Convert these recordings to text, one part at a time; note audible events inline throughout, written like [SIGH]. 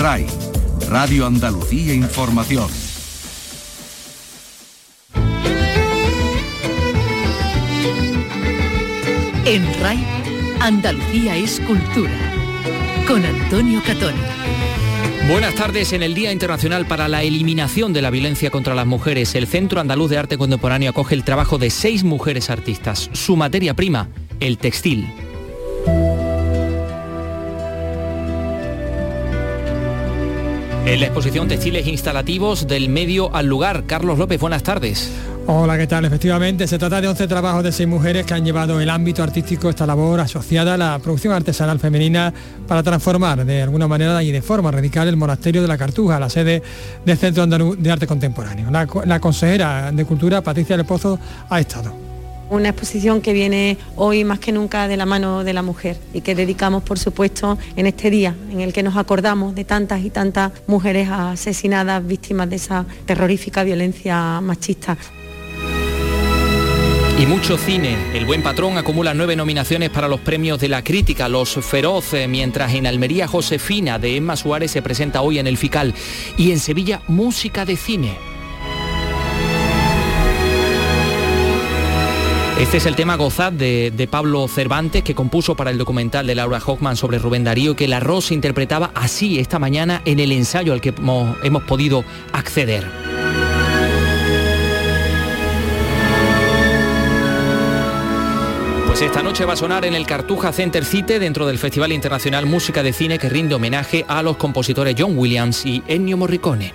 RAI, Radio Andalucía Información. En RAI, Andalucía es cultura. Con Antonio Catón. Buenas tardes. En el Día Internacional para la Eliminación de la Violencia contra las Mujeres, el Centro Andaluz de Arte Contemporáneo acoge el trabajo de seis mujeres artistas. Su materia prima, el textil. En la exposición Textiles Instalativos del Medio al Lugar. Carlos López, buenas tardes. Hola, ¿qué tal? Efectivamente, se trata de 11 trabajos de seis mujeres que han llevado el ámbito artístico esta labor asociada a la producción artesanal femenina para transformar de alguna manera y de forma radical el monasterio de la Cartuja, la sede del Centro Andaluz de Arte Contemporáneo. La, consejera de Cultura, Patricia Le Pozo, ha estado una exposición que viene hoy más que nunca de la mano de la mujer y que dedicamos, por supuesto, en este día en el que nos acordamos de tantas y tantas mujeres asesinadas, víctimas de esa terrorífica violencia machista. Y mucho cine. El Buen Patrón acumula nueve nominaciones para los premios de la crítica, Los Feroz, mientras en Almería Josefina de Emma Suárez se presenta hoy en el FICAL. Y en Sevilla, música de cine. Este es el tema Gozad de, Pablo Cervantes que compuso para el documental de Laura Hoffman sobre Rubén Darío que la Rosa interpretaba así esta mañana en el ensayo al que hemos, podido acceder. Pues esta noche va a sonar en el Cartuja Center Cite dentro del Festival Internacional Música de Cine que rinde homenaje a los compositores John Williams y Ennio Morricone.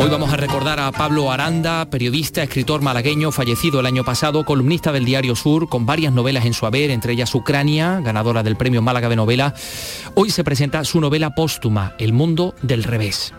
Hoy vamos a recordar a Pablo Aranda, periodista, escritor malagueño, fallecido el año pasado, columnista del Diario Sur, con varias novelas en su haber, entre ellas Ucrania, ganadora del Premio Málaga de Novela. Hoy se presenta su novela póstuma, El mundo del revés.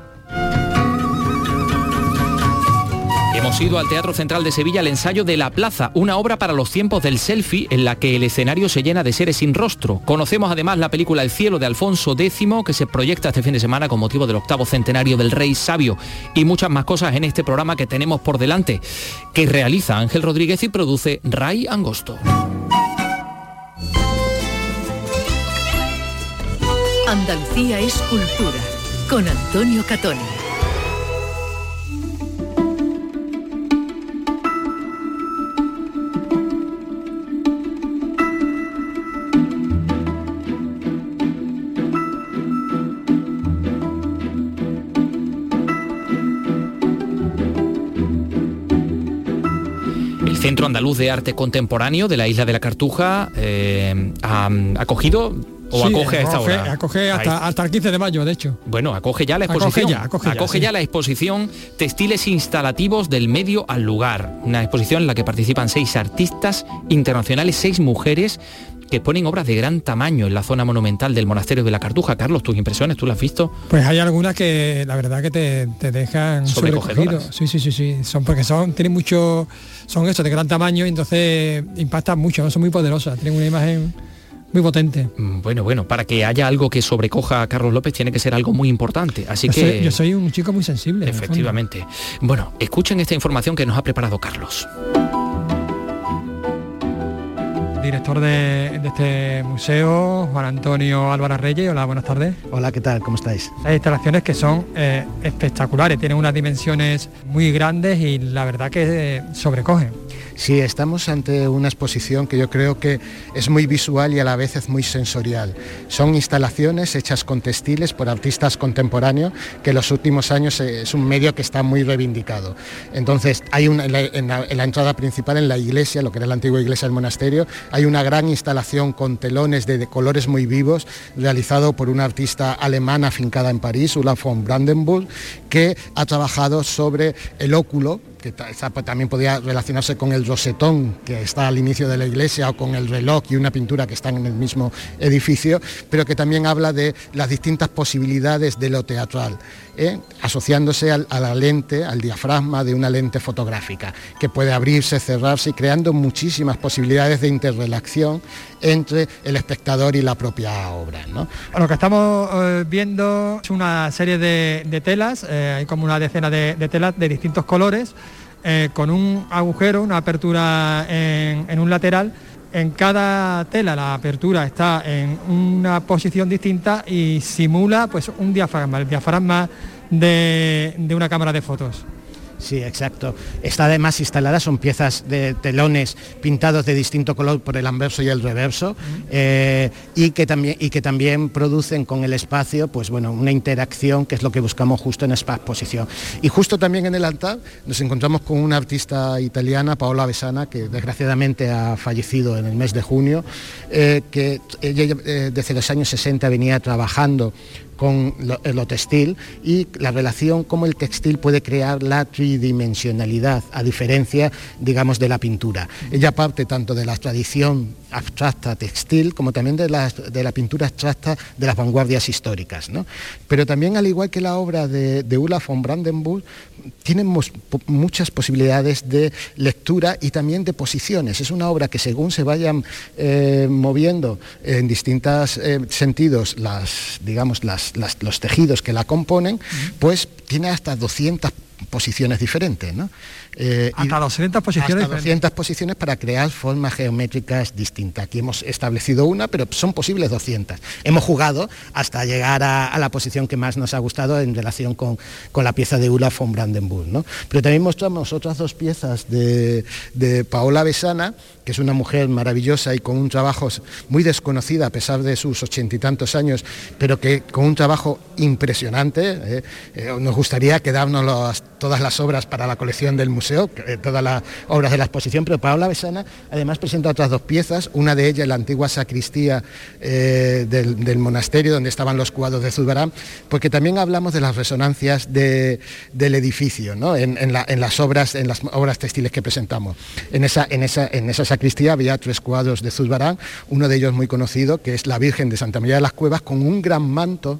Hemos ido al Teatro Central de Sevilla al ensayo de La Plaza, una obra para los tiempos del selfie en la que el escenario se llena de seres sin rostro. Conocemos además la película El cielo de Alfonso X que se proyecta este fin de semana con motivo del octavo centenario del Rey Sabio y muchas más cosas en este programa que tenemos por delante, que realiza Ángel Rodríguez y produce Ray Angosto. Andalucía es cultura con Antonio Catoni. Andaluz de Arte Contemporáneo de la isla de la Cartuja eh, ha acogido o acoge a esta hora. Acoge hasta, hasta, el 15 de mayo, de hecho. Bueno, acoge ya la exposición. Acoge ya, la exposición Textiles Instalativos del Medio al Lugar. Una exposición en la que participan seis artistas internacionales, seis mujeres que ponen obras de gran tamaño en la zona monumental del monasterio de la Cartuja. Carlos, tus impresiones, ¿tú las has visto? Pues hay algunas que la verdad que te, te dejan sobrecogido. Sí, sí, sí, sí. Son porque son, tienen mucho, son eso, de gran tamaño y entonces impactan mucho, ¿no? son muy poderosas, tienen una imagen muy potente. Mm, bueno, bueno, para que haya algo que sobrecoja a Carlos López tiene que ser algo muy importante. Así que. yo soy un chico muy sensible. Efectivamente. Bueno, escuchen esta información que nos ha preparado Carlos director de, este museo, Juan Antonio Álvarez Reyes. Hola, buenas tardes. Hola, ¿qué tal? ¿Cómo estáis? Hay instalaciones que son eh, espectaculares, tienen unas dimensiones muy grandes y la verdad que eh, sobrecogen. Sí, estamos ante una exposición que yo creo que es muy visual y a la vez es muy sensorial. Son instalaciones hechas con textiles por artistas contemporáneos que en los últimos años es un medio que está muy reivindicado. Entonces, hay una, en, la, entrada principal, en la iglesia, lo que era la antigua iglesia del monasterio, hay una gran instalación con telones de, colores muy vivos, realizado por una artista alemana afincada en París, Ulla von Brandenburg, que ha trabajado sobre el óculo que también podía relacionarse con el rosetón que está al inicio de la iglesia o con el reloj y una pintura que están en el mismo edificio, pero que también habla de las distintas posibilidades de lo teatral, ¿eh? asociándose a la lente, al diafragma de una lente fotográfica, que puede abrirse, cerrarse y creando muchísimas posibilidades de interrelación entre el espectador y la propia obra. Lo que estamos eh, viendo es una serie de, telas, eh, hay como una decena de telas de distintos colores, eh, con un agujero, una apertura en, un lateral en cada tela la apertura está en una posición distinta y simula pues un diafragma, el diafragma de, de una cámara de fotos. Sí, exacto. Está además instalada, son piezas de telones pintados de distinto color por el anverso y el reverso eh, y, que también, y que también producen con el espacio pues, bueno, una interacción que es lo que buscamos justo en esta exposición. Y justo también en el altar nos encontramos con una artista italiana, Paola Besana, que desgraciadamente ha fallecido en el mes de junio, eh, que ella eh, desde los años 60 venía trabajando con lo, textil y la relación cómo el textil puede crear la tridimensionalidad, a diferencia, digamos, de la pintura. Ella parte tanto de la tradición abstracta textil como también de la, de la pintura abstracta de las vanguardias históricas. Pero también, al igual que la obra de, de Ulla von Brandenburg, tiene muchas posibilidades de lectura y también de posiciones. Es una obra que según se vayan eh, moviendo en distintos eh, sentidos las, digamos, las los tejidos que la componen, pues tiene hasta 200 posiciones diferentes. ¿no? Eh, hasta 200 posiciones. Hasta 200 posiciones para crear formas geométricas distintas. Aquí hemos establecido una, pero son posibles 200. Hemos jugado hasta llegar a, la posición que más nos ha gustado en relación con, la pieza de Ulla von Brandenburg. ¿no? Pero también mostramos otras dos piezas de, de Paola Besana, que es una mujer maravillosa y con un trabajo muy desconocida a pesar de sus ochenta y tantos años, pero que con un trabajo impresionante. ¿eh? Eh, nos gustaría quedarnos todas las obras para la colección del museo, eh, todas las obras de la exposición, pero Paola Besana además presenta otras dos piezas, una de ellas la antigua sacristía del, monasterio donde estaban los cuadros de Zurbarán, porque también hablamos de las resonancias del edificio, en, las obras, en las obras textiles que presentamos. En esa, en esa, en esa sacristía había tres cuadros de Zurbarán, uno de ellos muy conocido, que es la Virgen de Santa María de las Cuevas, con un gran manto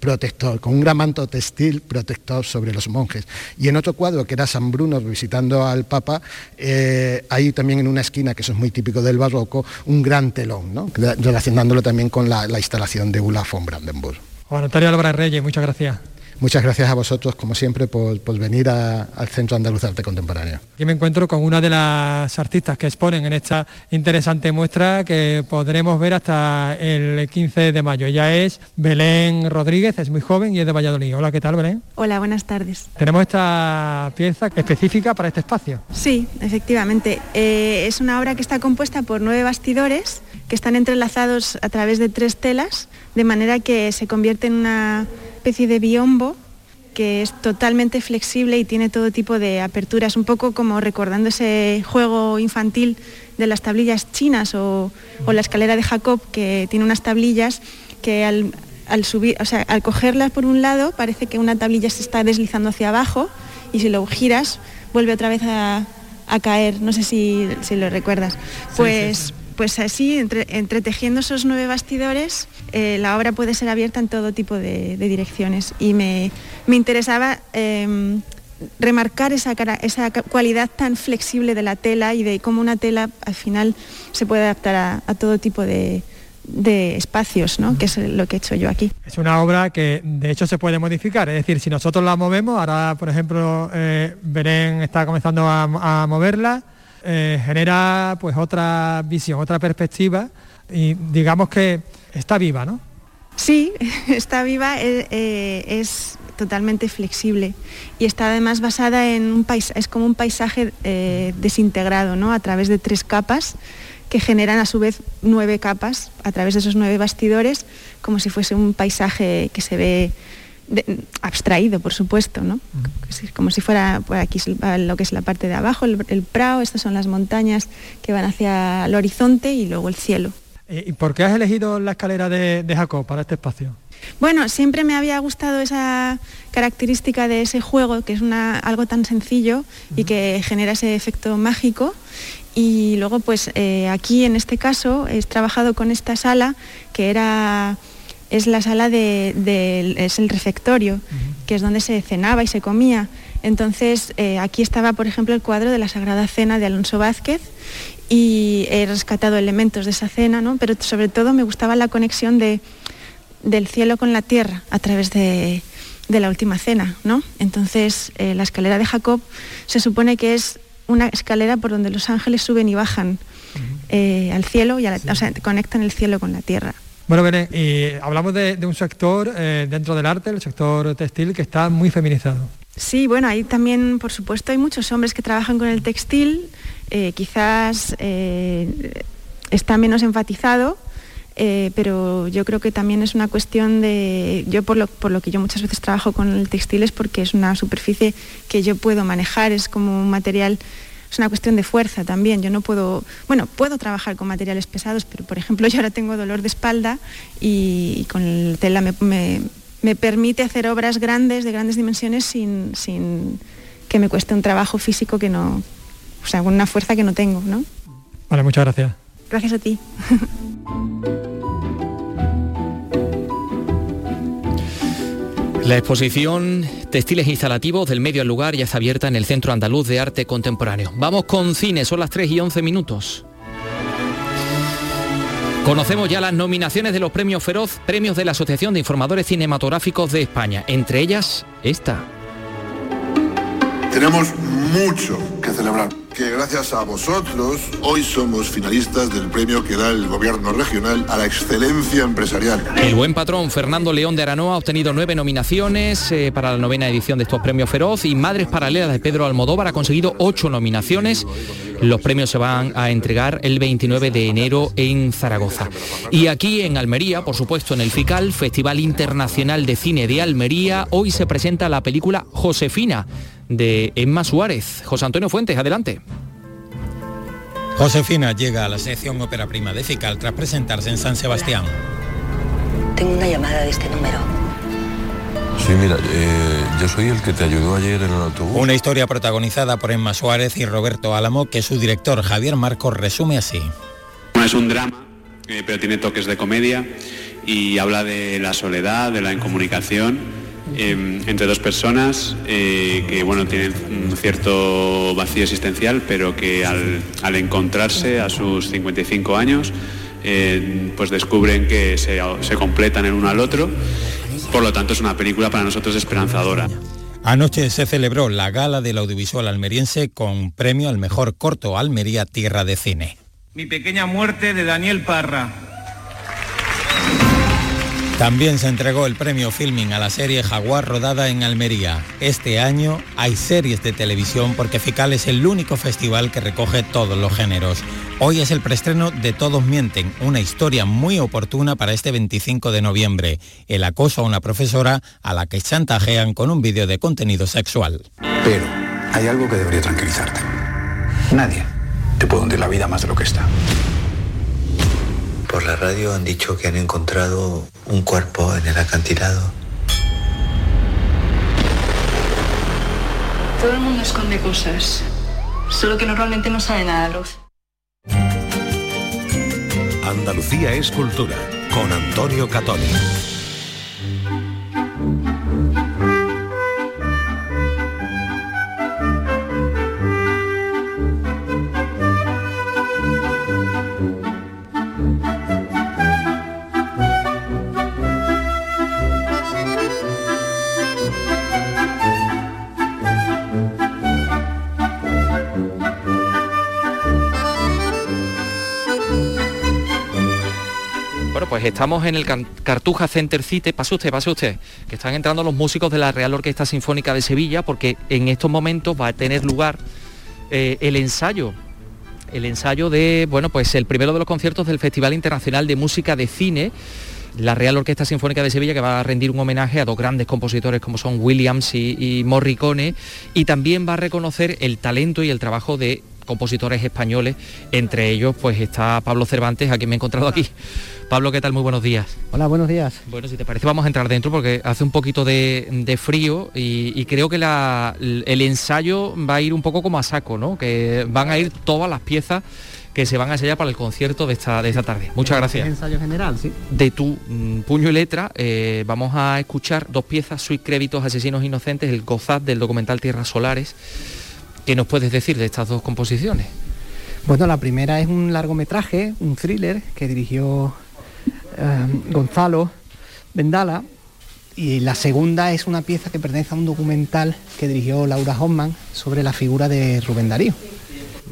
protector, con un gran manto textil protector sobre los monjes. Y en otro cuadro, que era San Bruno visitando al Papa, eh, hay también en una esquina, que eso es muy típico del barroco, un gran telón, relacionándolo también con la, instalación de Ulla von Brandenburg. Juan Antonio Álvarez Reyes, muchas gracias. Muchas gracias a vosotros, como siempre, por, venir al Centro Andaluz de Arte Contemporáneo. Aquí me encuentro con una de las artistas que exponen en esta interesante muestra que podremos ver hasta el 15 de mayo. Ella es Belén Rodríguez, es muy joven y es de Valladolid. Hola, ¿qué tal, Belén? Hola, buenas tardes. Tenemos esta pieza específica para este espacio. Sí, efectivamente. Eh, es una obra que está compuesta por nueve bastidores que están entrelazados a través de tres telas, de manera que se convierte en una especie de biombo que es totalmente flexible y tiene todo tipo de aperturas, un poco como recordando ese juego infantil de las tablillas chinas o, la escalera de Jacob, que tiene unas tablillas que al, subir, o sea, al cogerlas por un lado parece que una tablilla se está deslizando hacia abajo y si lo giras vuelve otra vez a, caer. No sé si, lo recuerdas. Pues pues así, entretejiendo esos nueve bastidores, eh, la obra puede ser abierta en todo tipo de, direcciones. Y me, interesaba em, remarcar esa, esa, cualidad tan flexible de la tela y de cómo una tela al final se puede adaptar a, todo tipo de, espacios, ¿no? que es lo que he hecho yo aquí. Es una obra que de hecho se puede modificar, es decir, si nosotros la movemos, ahora por ejemplo eh, Belén está comenzando a moverla, eh, genera pues otra visión, otra perspectiva y digamos que está viva, ¿no? Sí, [LAUGHS] está viva, eh, eh, es totalmente flexible y está además basada en un paisaje, es como un paisaje desintegrado, ¿no? A través de tres capas que generan a su vez nueve capas a través de esos nueve bastidores, como si fuese un paisaje que se ve abstraído, por supuesto, ¿no? Como si fuera por aquí lo que es la parte de abajo, el, prado, estas son las montañas que van hacia el horizonte y luego el cielo. Eh, ¿Y por qué has elegido la escalera de, Jacob para este espacio? Bueno, siempre me había gustado esa característica de ese juego, que es una, algo tan sencillo y que genera ese efecto mágico. Y luego, pues eh, aquí en este caso, he trabajado con esta sala que era es la sala de, es el refectorio, que es donde se cenaba y se comía. Entonces, eh, aquí estaba, por ejemplo, el cuadro de la Sagrada Cena de Alonso Vázquez y he rescatado elementos de esa cena, ¿no? pero sobre todo me gustaba la conexión de, del cielo con la tierra a través de, la última cena. ¿no? Entonces, eh, la escalera de Jacob se supone que es una escalera por donde los ángeles suben y bajan eh, al cielo, y o sea, conectan el cielo con la tierra. Bueno, Belén, y hablamos de, un sector eh, dentro del arte, el sector textil, que está muy feminizado. Sí, bueno, ahí también, por supuesto, hay muchos hombres que trabajan con el textil, eh, quizás está menos enfatizado, pero yo creo que también es una cuestión de, yo por lo, por lo que yo muchas veces trabajo con el textil es porque es una superficie que yo puedo manejar, es como un material es una cuestión de fuerza también. Yo no puedo, bueno, puedo trabajar con materiales pesados, pero por ejemplo yo ahora tengo dolor de espalda y, con el tela me, permite hacer obras grandes, de grandes dimensiones, sin, sin, que me cueste un trabajo físico que no, o sea, con una fuerza que no tengo, ¿no? Vale, muchas gracias. Gracias a ti. [LAUGHS] La exposición Textiles Instalativos del Medio al Lugar ya está abierta en el Centro Andaluz de Arte Contemporáneo. Vamos con cine, son las 3 y 11 minutos. Conocemos ya las nominaciones de los premios Feroz, premios de la Asociación de Informadores Cinematográficos de España, entre ellas esta. Tenemos mucho que celebrar. Gracias a vosotros hoy somos finalistas del premio que da el gobierno regional a la excelencia empresarial. El buen patrón Fernando León de Aranoa ha obtenido nueve nominaciones eh, para la novena edición de estos premios Feroz y Madres Paralelas de Pedro Almodóvar ha conseguido ocho nominaciones. Los premios se van a entregar el 29 de enero en Zaragoza. Y aquí en Almería, por supuesto en el FICAL, Festival Internacional de Cine de Almería, hoy se presenta la película Josefina de Emma Suárez. José Antonio Fuentes, adelante. Josefina llega a la sección ópera prima de Fical tras presentarse en San Sebastián. Tengo una llamada de este número. Sí, mira, eh, yo soy el que te ayudó ayer en el autobús. Una historia protagonizada por Emma Suárez y Roberto Álamo que su director Javier Marcos resume así. Es un drama, eh, pero tiene toques de comedia y habla de la soledad, de la incomunicación Em, entre dos personas eh, que bueno, tienen un cierto vacío existencial, pero que al, encontrarse a sus 55 años, eh, pues descubren que se, se completan el uno al otro. Por lo tanto, es una película para nosotros esperanzadora. Anoche se celebró la gala del audiovisual almeriense con premio al mejor corto Almería Tierra de Cine. Mi pequeña muerte de Daniel Parra, también se entregó el premio Filming a la serie Jaguar rodada en Almería. Este año hay series de televisión porque FICAL es el único festival que recoge todos los géneros. Hoy es el preestreno de Todos Mienten, una historia muy oportuna para este 25 de noviembre. El acoso a una profesora a la que chantajean con un vídeo de contenido sexual. Pero hay algo que debería tranquilizarte. Nadie te puede hundir la vida más de lo que está. Por la radio han dicho que han encontrado un cuerpo en el acantilado. Todo el mundo esconde cosas, solo que normalmente no sale nada a luz. Andalucía es cultura, con Antonio Catoni. Pues estamos en el Cartuja Center City. Pase usted, pase usted, que están entrando los músicos de la Real Orquesta Sinfónica de Sevilla, porque en estos momentos va a tener lugar eh, el ensayo el ensayo de, bueno, pues el primero de los conciertos del Festival Internacional de Música de Cine, la Real Orquesta Sinfónica de Sevilla, que va a rendir un homenaje a dos grandes compositores como son Williams y, y Morricone, y también va a reconocer el talento y el trabajo de compositores españoles, entre ellos pues está Pablo Cervantes, a quien me he encontrado aquí. Pablo, ¿qué tal? Muy buenos días. Hola, buenos días. Bueno, si te parece vamos a entrar dentro porque hace un poquito de, frío y, creo que el ensayo va a ir un poco como a saco, ¿no? Que van a ir todas las piezas que se van a ensayar para el concierto de esta, de esta tarde. Muchas gracias. ensayo general, sí. De tu mm, puño y letra eh, vamos a escuchar dos piezas, Sui Créditos, Asesinos Inocentes, el Gozad del documental Tierras Solares. ¿Qué nos puedes decir de estas dos composiciones? Bueno, la primera es un largometraje, un thriller que dirigió eh, Gonzalo Vendala y la segunda es una pieza que pertenece a un documental que dirigió Laura Hoffman sobre la figura de Rubén Darío.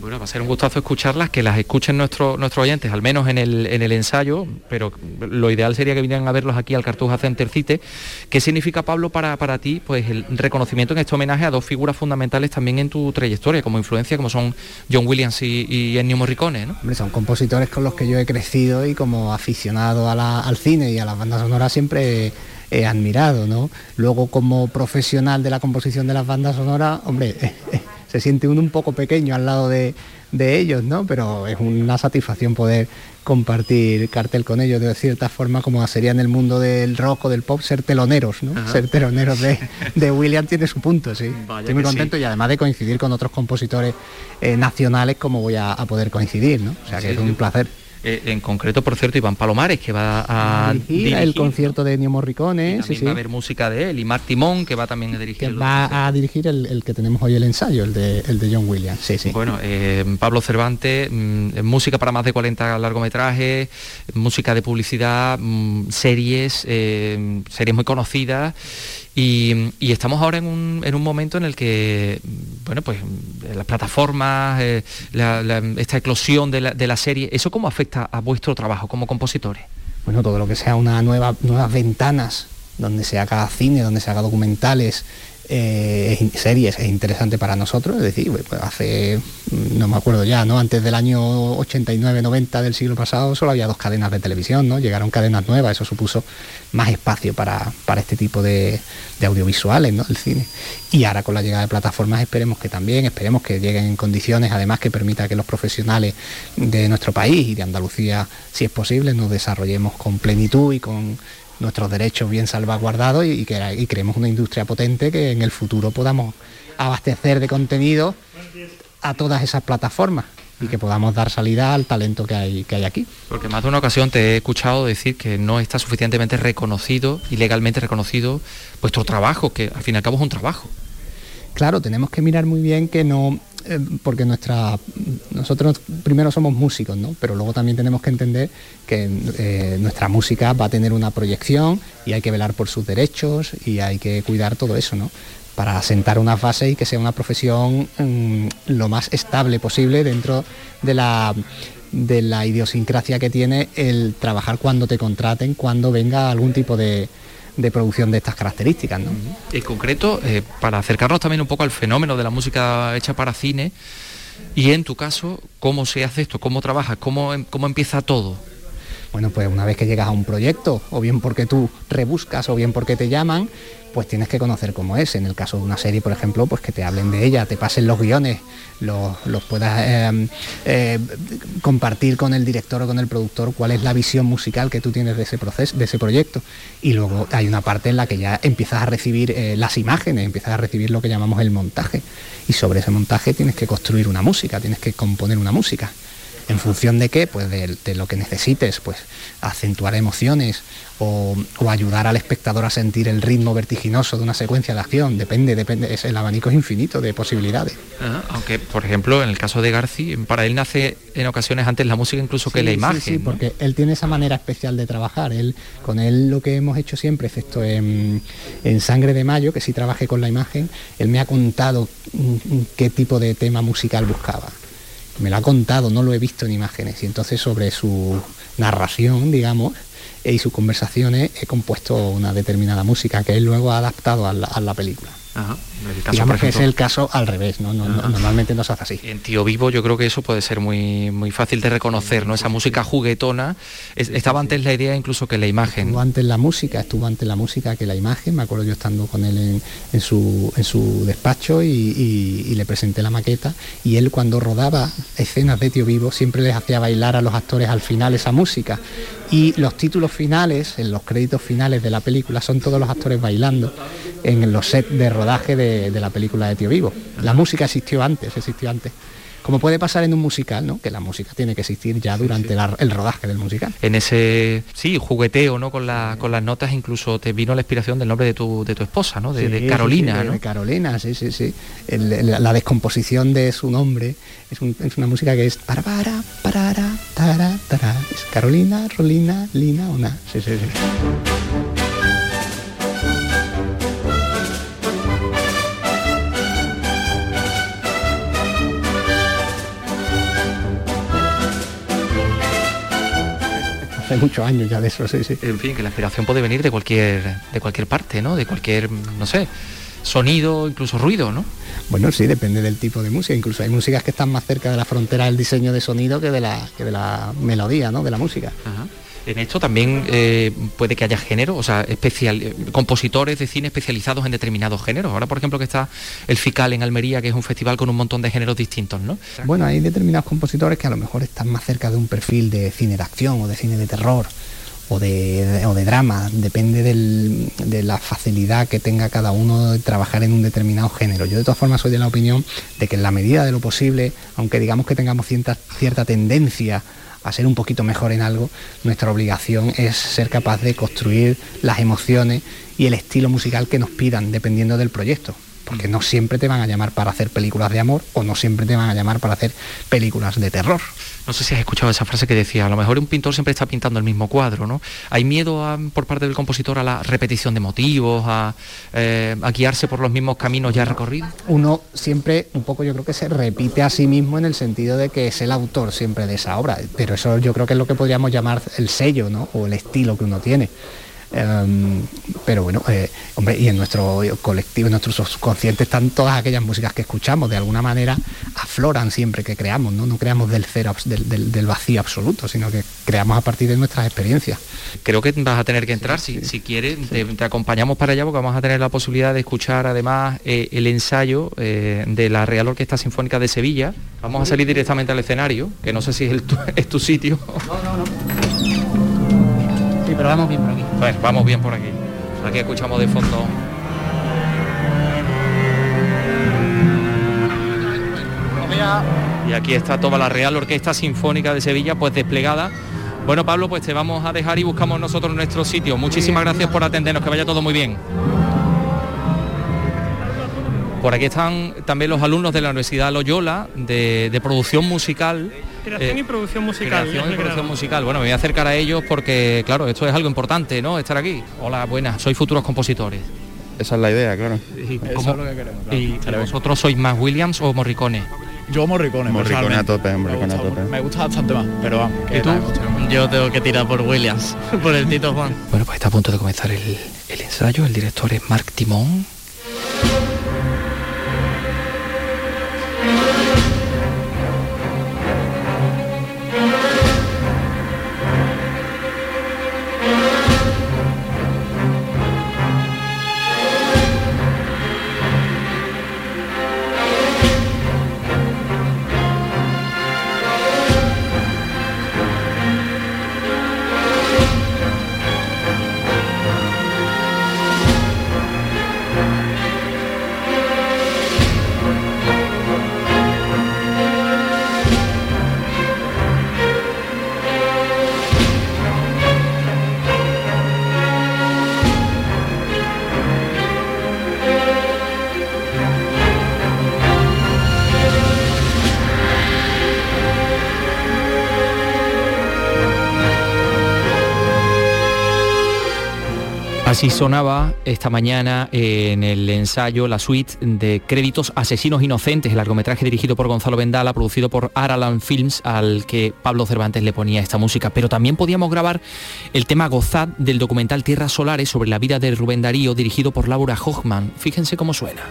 Bueno, va a ser un gustazo escucharlas, que las escuchen nuestros nuestros oyentes, al menos en el, en el ensayo, pero lo ideal sería que vinieran a verlos aquí al Cartuja Center Cite. ¿Qué significa, Pablo, para, para ti pues el reconocimiento en este homenaje a dos figuras fundamentales también en tu trayectoria como influencia, como son John Williams y, Ennio Morricone? ¿no? Hombre, son compositores con los que yo he crecido y como aficionado a al cine y a las bandas sonoras siempre he admirado, ¿no? Luego como profesional de la composición de las bandas sonoras, hombre, [LAUGHS] se siente uno un poco pequeño al lado de, de ellos, ¿no? Pero es una satisfacción poder compartir cartel con ellos de cierta forma como sería en el mundo del rock o del pop ser teloneros, ¿no? Ajá. Ser teloneros de, de William tiene su punto, sí. Vaya Estoy muy sí. contento y además de coincidir con otros compositores eh, nacionales como voy a, a poder coincidir, ¿no? O sea que Sí, es un placer. Eh, en concreto, por cierto, Iván Palomares, que va a dirigir el concierto de Ennio Morricone, sí, también sí. va a haber música de él, y Mark Timón, que va también a dirigir. que el- va a dirigir el, el que tenemos hoy el ensayo, el de, el de John Williams, sí, sí. Bueno, eh, Pablo Cervantes, mm, música para más de 40 largometrajes, música de publicidad, mm, series, eh, series muy conocidas. Y, estamos ahora en un, en un momento en el que, bueno, pues mm, las plataformas, eh, esta eclosión de la, de la serie, ¿eso cómo afecta a vuestro trabajo como compositores? bueno, todo lo que sea una nueva, nuevas ventanas donde se haga cine, donde se haga documentales, eh, series, es interesante para nosotros. Es decir, pues, hace, mm, no me acuerdo ya, ¿no? Antes del año 89-90 del siglo pasado solo había dos cadenas de televisión, ¿no? Llegaron cadenas nuevas, eso supuso más espacio para, para este tipo de, de audiovisuales, ¿no? El cine. Y ahora con la llegada de plataformas esperemos que también, esperemos que lleguen en condiciones además que permita que los profesionales de nuestro país y de Andalucía, si es posible, nos desarrollemos con plenitud y con nuestros derechos bien salvaguardados y, que y creemos una industria potente que en el futuro podamos abastecer de contenido a todas esas plataformas y que podamos dar salida al talento que hay, que hay aquí. Porque más de una ocasión te he escuchado decir que no está suficientemente reconocido y legalmente reconocido vuestro trabajo, que al fin y al cabo es un trabajo. Claro, tenemos que mirar muy bien que no, eh, porque nuestra, nosotros primero somos músicos, ¿no? Pero luego también tenemos que entender que eh, nuestra música va a tener una proyección y hay que velar por sus derechos y hay que cuidar todo eso, ¿no? Para sentar unas bases y que sea una profesión mm, lo más estable posible dentro de la de la idiosincrasia que tiene el trabajar cuando te contraten, cuando venga algún tipo de, de producción de estas características, ¿no? En concreto, eh, para acercarnos también un poco al fenómeno de la música hecha para cine, y en tu caso, ¿cómo se hace esto? ¿Cómo trabajas? ¿Cómo, em- cómo empieza todo? Bueno, pues una vez que llegas a un proyecto, o bien porque tú rebuscas, o bien porque te llaman, pues tienes que conocer cómo es. En el caso de una serie, por ejemplo, pues que te hablen de ella, te pasen los guiones, los, los puedas eh, eh, compartir con el director o con el productor cuál es la visión musical que tú tienes de ese proceso, de ese proyecto. Y luego hay una parte en la que ya empiezas a recibir eh, las imágenes, empiezas a recibir lo que llamamos el montaje. Y sobre ese montaje tienes que construir una música, tienes que componer una música. ¿En función de qué? Pues de, de lo que necesites, pues acentuar emociones o, o ayudar al espectador a sentir el ritmo vertiginoso de una secuencia de acción. Depende, depende, es, el abanico es infinito de posibilidades. Ajá, Aunque, por ejemplo, en el caso de Garci, para él nace en ocasiones antes la música incluso que Sí, la imagen. sí, ¿no? porque él tiene esa manera especial de trabajar. Él, con él lo que hemos hecho siempre, excepto en, en Sangre de Mayo, que sí trabajé con la imagen, él me ha contado mm, qué tipo de tema musical buscaba. Me lo ha contado, no lo he visto en imágenes. Y entonces sobre su narración, digamos, y sus conversaciones he compuesto una determinada música que él luego ha adaptado a la, a la película. Ajá, en el caso, digamos por que es el caso al revés, ¿no? No- no- Ajá. normalmente no se hace así. En Tío Vivo yo creo que eso puede ser muy, muy fácil de reconocer, ¿no? Esa música juguetona. Es- estaba antes la idea incluso que la imagen. Estuvo antes la música, estuvo antes la música que la imagen. Me acuerdo yo estando con él en, en su, en su despacho y, y- y le presenté la maqueta. Y él cuando rodaba escenas de Tío Vivo siempre les hacía bailar a los actores al final esa música. Y los títulos finales, en los créditos finales de la película, son todos los actores bailando en los sets de rodaje de, de la película de Tío Vivo. La música existió antes, existió antes. Como puede pasar en un musical, ¿no? Que la música tiene que existir ya durante la- el rodaje del musical. En ese, sí, jugueteo, ¿no? Con, la- con las notas incluso te vino la inspiración del nombre de tu, de tu esposa, ¿no? De, Sí, de sí, Carolina, de- ¿no? de Carolina, sí, sí, sí. El- la descomposición de su nombre es, un- es una música que es para para para tara, tara. Es Carolina, Rolina, Lina, una. Sí, sí, sí. Hace muchos años ya de eso, sí, sí. En fin, que la inspiración puede venir de cualquier, de cualquier parte, ¿no? De cualquier, no sé, sonido, incluso ruido, ¿no? Bueno, sí, depende del tipo de música. Incluso hay músicas que están más cerca de la frontera del diseño de sonido que de la, que de la melodía, ¿no? De la música. En esto también eh, puede que haya género, o sea, especial, eh, compositores de cine especializados en determinados géneros. Ahora, por ejemplo, que está el FICAL en Almería, que es un festival con un montón de géneros distintos, ¿no? Bueno, hay determinados compositores que a lo mejor están más cerca de un perfil de cine de acción o de cine de terror o de, o de drama, depende de la facilidad que tenga cada uno de trabajar en un determinado género. Yo de todas formas soy de la opinión de que en la medida de lo posible, aunque digamos que tengamos cierta, cierta tendencia a ser un poquito mejor en algo, nuestra obligación es ser capaz de construir las emociones y el estilo musical que nos pidan, dependiendo del proyecto. Porque no siempre te van a llamar para hacer películas de amor o no siempre te van a llamar para hacer películas de terror. No sé si has escuchado esa frase que decía, a lo mejor un pintor siempre está pintando el mismo cuadro, ¿no? Hay miedo a- por parte del compositor a la repetición de motivos, a, eh, a guiarse por los mismos caminos ya recorridos. uno siempre un poco yo creo que se repite a sí mismo en el sentido de que es el autor siempre de esa obra, pero eso yo creo que es lo que podríamos llamar el sello, ¿no? O el estilo que uno tiene. Em, pero bueno, eh, hombre, y en nuestro colectivo, en nuestro subconsciente están todas aquellas músicas que escuchamos, de alguna manera afloran siempre que creamos, ¿no? No creamos del cero, del, del- del vacío absoluto, sino que creamos a partir de nuestras experiencias. Creo que vas a tener que entrar, si, si quieres, te, te acompañamos para allá porque vamos a tener la posibilidad de escuchar además eh, el ensayo eh, de la Real Orquesta Sinfónica de Sevilla. Vamos a salir directamente al escenario, que no sé si es, el tu, [LAUGHS] es tu sitio. Sí, pero vamos bien por aquí. Bueno, vamos bien por aquí. Aquí escuchamos de fondo. Y aquí está toda la Real Orquesta Sinfónica de Sevilla, pues desplegada. Bueno, Pablo, pues te vamos a dejar y buscamos nosotros nuestro sitio. Muchísimas gracias por atendernos, que vaya todo muy bien. Por aquí están también los alumnos de la Universidad Loyola de, de producción musical. Creación Eh, y producción musical. Creación es y producción musical. Bueno, me voy a acercar a ellos porque, claro, esto es algo importante, ¿no? Estar aquí. Hola, buenas. Soy futuros compositores. Esa es la idea, claro. ¿Y, cómo- y- y vosotros sois más Williams o Morricone? Yo Morricone, Morricone a tope, Morricone a tope. Me gusta bastante más, pero vamos. ¿Y tú? Yo tengo que tirar por Williams, [LAUGHS] por el Tito Juan. Bueno, pues está a punto de comenzar el, el ensayo. El director es Marc Timón. Así sonaba esta mañana en el ensayo la suite de créditos Asesinos Inocentes, el largometraje dirigido por Gonzalo Vendala, producido por Aralan Films, al que Pablo Cervantes le ponía esta música. Pero también podíamos grabar el tema Gozad del documental Tierras Solares sobre la vida de Rubén Darío, dirigido por Laura Hochman. Fíjense cómo suena.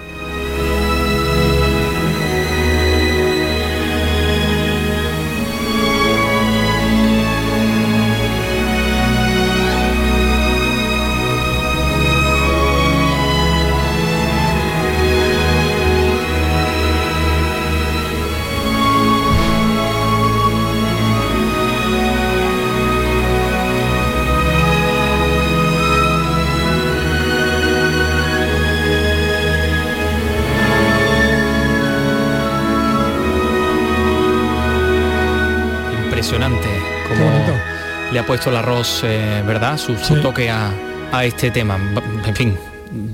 Impresionante como le ha puesto el arroz, eh, ¿verdad? Su, su Sí. toque a, a este tema. En fin,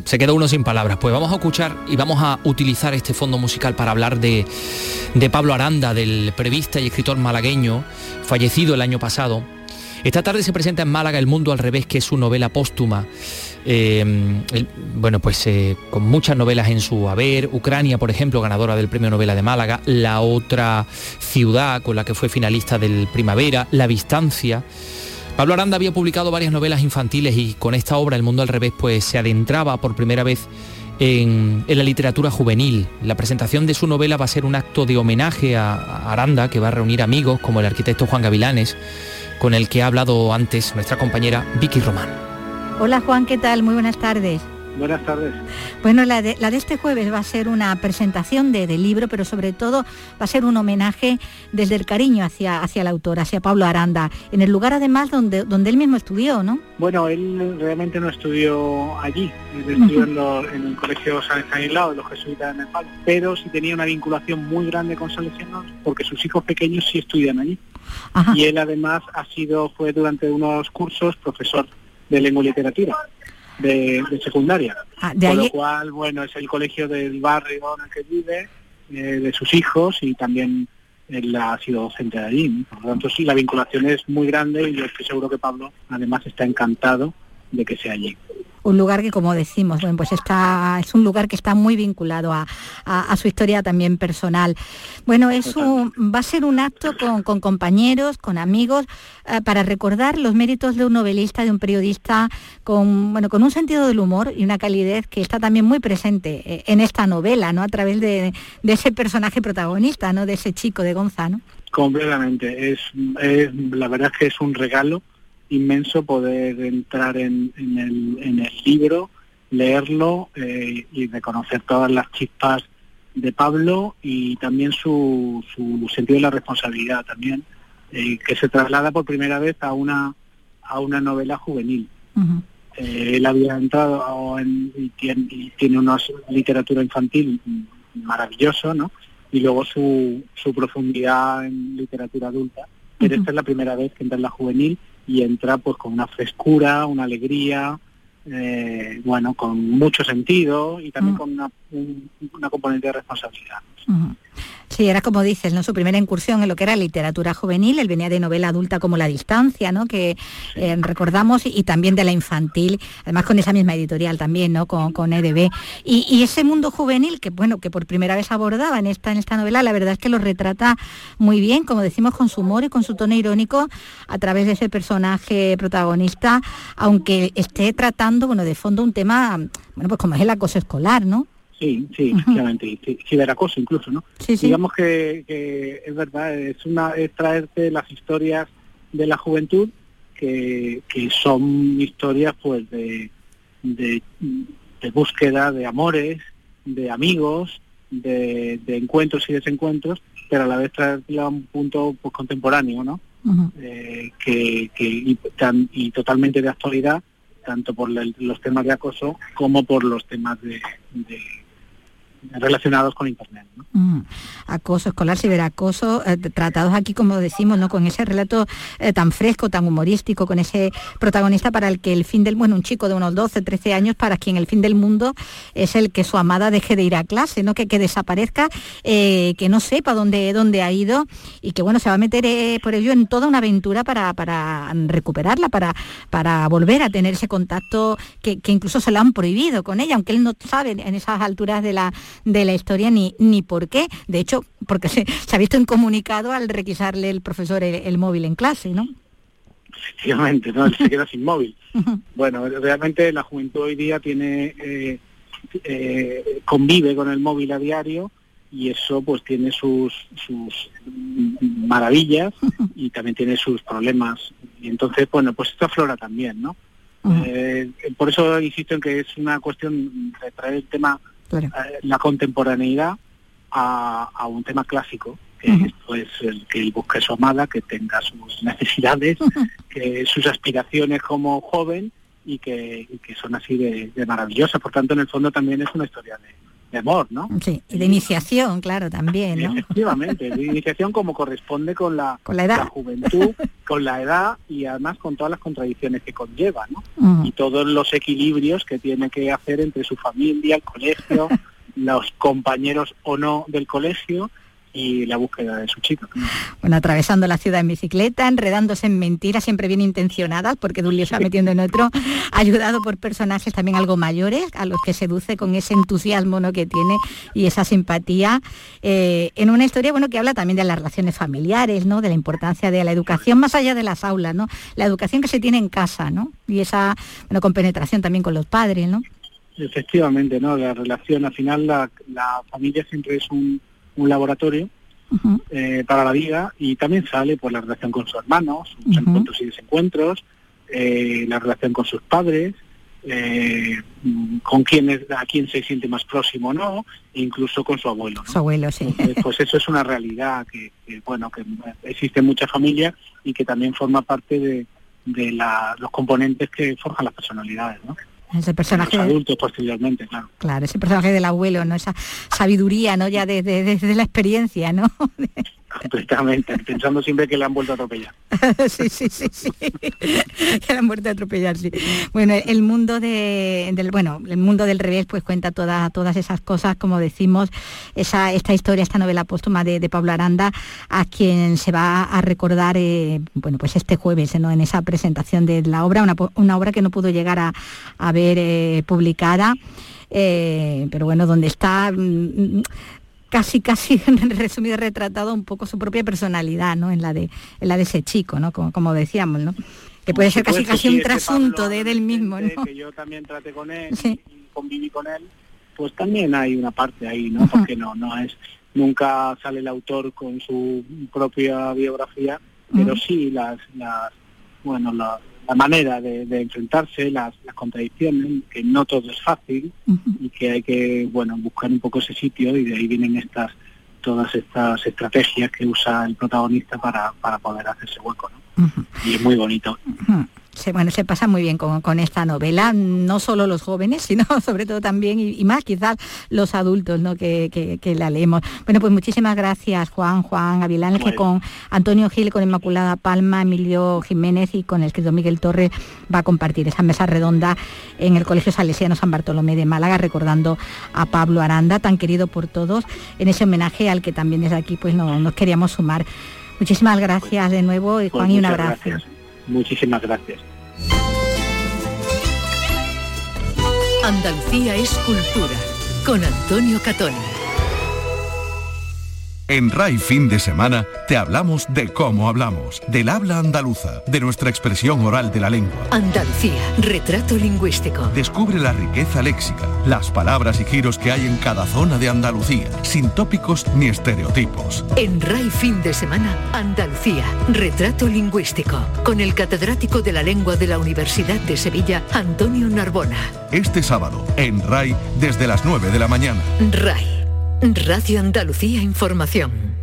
se queda uno sin palabras. Pues vamos a escuchar y vamos a utilizar este fondo musical para hablar de, de Pablo Aranda, del prevista y escritor malagueño, fallecido el año pasado. Esta tarde se presenta en Málaga El Mundo al Revés, que es su novela póstuma. Eh, bueno, pues eh, con muchas novelas en su haber, Ucrania, por ejemplo, ganadora del Premio Novela de Málaga, la otra ciudad con la que fue finalista del Primavera, La Distancia. Pablo Aranda había publicado varias novelas infantiles y con esta obra, El Mundo al Revés, pues se adentraba por primera vez en, en, la literatura juvenil. La presentación de su novela va a ser un acto de homenaje a Aranda, que va a reunir amigos como el arquitecto Juan Gavilanes, con el que ha hablado antes nuestra compañera Vicky Román. Hola Juan, ¿qué tal? Muy buenas tardes. Buenas tardes. Bueno, la de, la de, este jueves va a ser una presentación del de libro, pero sobre todo va a ser un homenaje desde el cariño hacia, hacia el autor, hacia Pablo Aranda, en el lugar además donde, donde él mismo estudió, ¿no? Bueno, él realmente no estudió allí, él estudió uh -huh. en, lo, en, el colegio San Estanislao, de los jesuitas en el Palo, pero sí tenía una vinculación muy grande con Salesianos porque sus hijos pequeños sí estudian allí. Ajá. Y él además ha sido, fue durante unos cursos profesor de lengua y literatura de, de secundaria. Ah, de Con ahí... lo cual, bueno, es el colegio del barrio en el que vive, eh, de sus hijos y también él ha sido docente de allí. Por lo tanto, sí, la vinculación es muy grande y yo estoy seguro que Pablo además está encantado de que sea allí un lugar que como decimos bueno pues está es un lugar que está muy vinculado a, a, a su historia también personal. Bueno es un, va a ser un acto con, con compañeros con amigos eh, para recordar los méritos de un novelista de un periodista con bueno con un sentido del humor y una calidez que está también muy presente eh, en esta novela no a través de, de, ese personaje protagonista no de ese chico de Gonzalo completamente. Es, es la verdad es que es un regalo inmenso poder entrar en, en, el, en el, libro, leerlo eh, y reconocer todas las chispas de Pablo y también su, su sentido de la responsabilidad también, eh, que se traslada por primera vez a una, a una novela juvenil. Uh -huh. eh, él había entrado en, y, tiene, y tiene una literatura infantil maravilloso, ¿no? Y luego su, su profundidad en literatura adulta. Pero uh -huh. esta es la primera vez que entra en la juvenil y entra pues con una frescura, una alegría, eh, bueno, con mucho sentido y también -huh. con una, un, una, componente de responsabilidad. Uh -huh. Sí, era como dices, ¿no? Su primera incursión en lo que era literatura juvenil, él venía de novela adulta como La Distancia, ¿no? Que eh, recordamos, y, y, también de la infantil, además con esa misma editorial también, ¿no? Con, con EDB. Y, y, ese mundo juvenil que, bueno, que por primera vez abordaba en esta, en esta novela, la verdad es que lo retrata muy bien, como decimos, con su humor y con su tono irónico a través de ese personaje protagonista, aunque esté tratando, bueno, de fondo un tema, bueno, pues como es el acoso escolar, ¿no? Sí, sí, efectivamente, uh -huh. ciberacoso incluso, ¿no? Sí, sí. Digamos que, que, es verdad, es una es traerte las historias de la juventud que, que son historias pues de, de, de, búsqueda de amores, de amigos, de, de, encuentros y desencuentros, pero a la vez traerla a un punto pues, contemporáneo, ¿no? Uh -huh. eh, que, que y, tan, y totalmente de actualidad tanto por los temas de acoso como por los temas de, de relacionados con internet mm. acoso escolar ciberacoso eh, tratados aquí como decimos no con ese relato eh, tan fresco tan humorístico con ese protagonista para el que el fin del bueno un chico de unos 12 13 años para quien el fin del mundo es el que su amada deje de ir a clase no que, que desaparezca eh, que no sepa dónde dónde ha ido y que bueno se va a meter por ello en toda una aventura para, para recuperarla para para volver a tener ese contacto que, que incluso se lo han prohibido con ella aunque él no sabe en esas alturas de la de la historia ni, ni por qué. De hecho, porque [LAUGHS] se, se ha visto incomunicado al requisarle el profesor el, el, móvil en clase, ¿no? Efectivamente, ¿no? Se queda sin móvil. [LAUGHS] Bueno, realmente la juventud hoy día tiene eh, eh, convive con el móvil a diario y eso pues tiene sus, sus maravillas y también tiene sus problemas. Y entonces, bueno, pues esto aflora también, ¿no? Uh -huh. eh, por eso insisto en que es una cuestión de traer el tema claro. eh, la contemporaneidad a, a, un tema clásico, que uh -huh. es el que él busque su amada, que tenga sus necesidades, uh -huh. que sus aspiraciones como joven y que, y que son así de, de, maravillosas. Por tanto, en el fondo también es una historia de, de amor, ¿no? Sí, y de iniciación, claro, también, ¿no? Efectivamente, de iniciación como corresponde con la, con la, edad. la juventud, con la edad y además con todas las contradicciones que conlleva, ¿no? Uh -huh. Y todos los equilibrios que tiene que hacer entre su familia, el colegio, [LAUGHS] los compañeros o no del colegio y la búsqueda de su chica. Bueno, atravesando la ciudad en bicicleta, enredándose en mentiras, siempre bien intencionadas, porque lío se va metiendo en otro, [LAUGHS] ayudado por personajes también algo mayores, a los que seduce con ese entusiasmo ¿no? que tiene y esa simpatía, eh, en una historia bueno, que habla también de las relaciones familiares, ¿no? de la importancia de la educación más allá de las aulas, ¿no? la educación que se tiene en casa, ¿no? y esa bueno, compenetración también con los padres. ¿no? Efectivamente, ¿no? La relación, al final la, la familia siempre es un, un laboratorio eh, para la vida y también sale por la relación con sus hermanos, sus encuentros y desencuentros, eh, la relación con sus padres, eh, con quién es, a quién se siente más próximo o no, e incluso con su abuelo. Su abuelo, sí. Entonces, pues eso es una realidad que, que, bueno, que existe mucha familia y que también forma parte de, de la, los componentes que forjan las personalidades, ¿no? Ese personaje los adultos posteriormente claro. Claro ese personaje del abuelo no esa sabiduría no ya desde de, de, de la experiencia no [LAUGHS] [LAUGHS] pensando siempre que le han vuelto a atropellar. [LAUGHS] Sí sí sí sí. [LAUGHS] Que le han vuelto a atropellar sí. Bueno el mundo de, del bueno el mundo del revés pues cuenta todas todas esas cosas como decimos esa esta historia esta novela póstuma de, de Pablo Aranda a quien se va a recordar eh, bueno pues este jueves en esa presentación de la obra una, una obra que no pudo llegar a, a ver eh, publicada eh, pero bueno donde está mm, casi casi [LAUGHS] resumido retratado un poco su propia personalidad no en la de en la de ese chico no como, como decíamos no que puede ser casi casi un trasunto de él mismo ¿no? que yo también traté con él sí. conviví con él pues también hay una parte ahí no porque no no es nunca sale el autor con su propia biografía pero sí las las bueno la, la manera de, de enfrentarse, las, las, contradicciones, que no todo es fácil uh -huh. y que hay que bueno buscar un poco ese sitio y de ahí vienen estas todas estas estrategias que usa el protagonista para, para poder hacerse hueco, ¿no? Uh -huh. Y es muy bonito. Uh -huh se, bueno, se pasa muy bien con, con, esta novela, no solo los jóvenes, [LAUGHS] sino sobre todo también y, y más quizás los adultos ¿no? que, que, que, la leemos. Bueno, pues muchísimas gracias Juan, Juan Avilán, que con Antonio Gil, con Inmaculada Palma, Emilio Jiménez y con el escritor Miguel Torres va a compartir esa mesa redonda en el Colegio Salesiano San Bartolomé de Málaga, recordando a Pablo Aranda, tan querido por todos, en ese homenaje al que también desde aquí pues no, nos queríamos sumar. Muchísimas gracias de nuevo, Juan, pues y un abrazo. Gracias. Muchísimas gracias. Andalucía es cultura, con Antonio Catón. En RAI Fin de Semana te hablamos de cómo hablamos, del habla andaluza, de nuestra expresión oral de la lengua. Andalucía, retrato lingüístico. Descubre la riqueza léxica, las palabras y giros que hay en cada zona de Andalucía, sin tópicos ni estereotipos. En RAI Fin de Semana, Andalucía, retrato lingüístico, con el catedrático de la lengua de la Universidad de Sevilla, Antonio Narbona. Este sábado, en RAI, desde las 9 de la mañana. RAI. Radio Andalucía Información.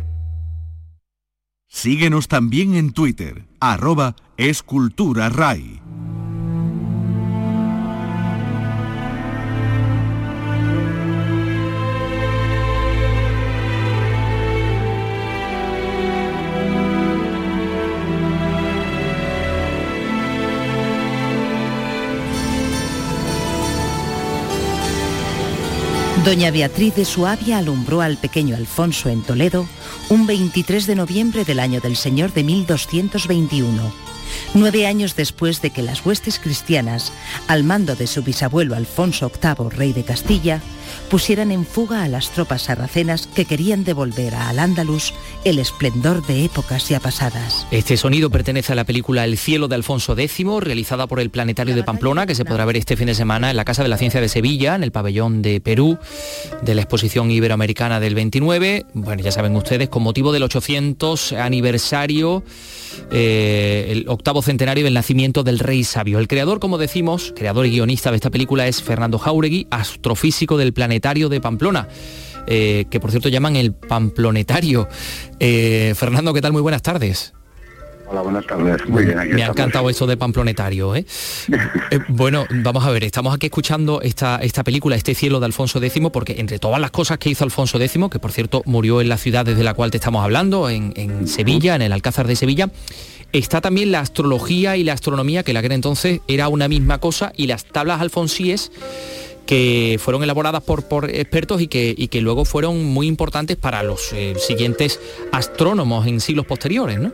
Síguenos también en Twitter, arroba escultura RAI. Doña Beatriz de Suabia alumbró al pequeño Alfonso en Toledo un 23 de noviembre del año del Señor de 1221, nueve años después de que las huestes cristianas, al mando de su bisabuelo Alfonso VIII, rey de Castilla, pusieran en fuga a las tropas sarracenas que querían devolver a Al-Ándalus el esplendor de épocas ya pasadas. Este sonido pertenece a la película El cielo de Alfonso X, realizada por el Planetario de Pamplona, que se podrá ver este fin de semana en la Casa de la Ciencia de Sevilla, en el pabellón de Perú, de la exposición iberoamericana del 29. Bueno, ya saben ustedes, con motivo del 800 aniversario, eh, el octavo centenario del nacimiento del rey sabio. El creador, como decimos, creador y guionista de esta película es Fernando Jauregui, astrofísico del Planetario de Pamplona. Eh, que por cierto llaman el Pamplonetario. Eh, Fernando, ¿qué tal? Muy buenas tardes. Hola, buenas tardes. Muy bien. Aquí Me ha encantado eso de Pamplonetario. ¿eh? [LAUGHS] eh, bueno, vamos a ver, estamos aquí escuchando esta, esta película, Este cielo de Alfonso X, porque entre todas las cosas que hizo Alfonso X, que por cierto murió en la ciudad desde la cual te estamos hablando, en, en Sevilla, en el Alcázar de Sevilla, está también la astrología y la astronomía, que la que era entonces era una misma cosa, y las tablas alfonsíes que fueron elaboradas por, expertos y que, y que luego fueron muy importantes para los eh, siguientes astrónomos en siglos posteriores, ¿no?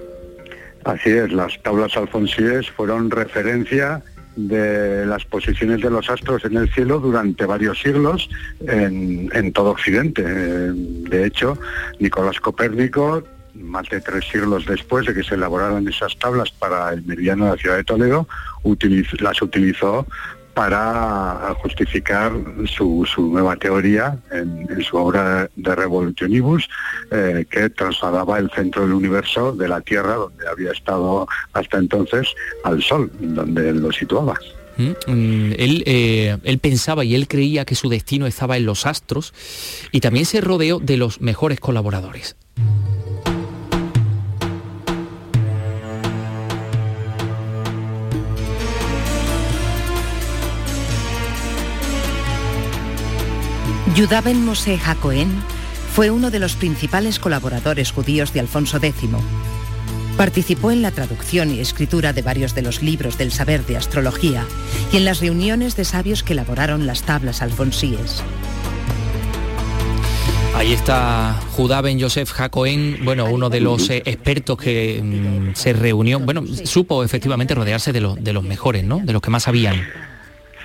Así es, las tablas alfonsíes fueron referencia de las posiciones de los astros en el cielo durante varios siglos en, todo Occidente. Eh, De hecho, Nicolás Copérnico, más de tres siglos después de que se elaboraran esas tablas para el meridiano de la ciudad de Toledo, las utilizó para justificar su, su nueva teoría en, su obra de Revolutionibus, eh, que trasladaba el centro del universo de la Tierra, donde había estado hasta entonces, al Sol, donde lo situaba. Mm, mm, Él, eh, él pensaba y él creía que su destino estaba en los astros y también se rodeó de los mejores colaboradores. Yudaben Moshe Hacohen fue uno de los principales colaboradores judíos de Alfonso X. Participó en la traducción y escritura de varios de los libros del saber de astrología y en las reuniones de sabios que elaboraron las tablas alfonsíes. Ahí está Judá Ben Yosef Jacoen, bueno, uno de los eh, expertos que mm, se reunió, bueno, supo efectivamente rodearse de, los de los mejores, ¿no? De los que más sabían.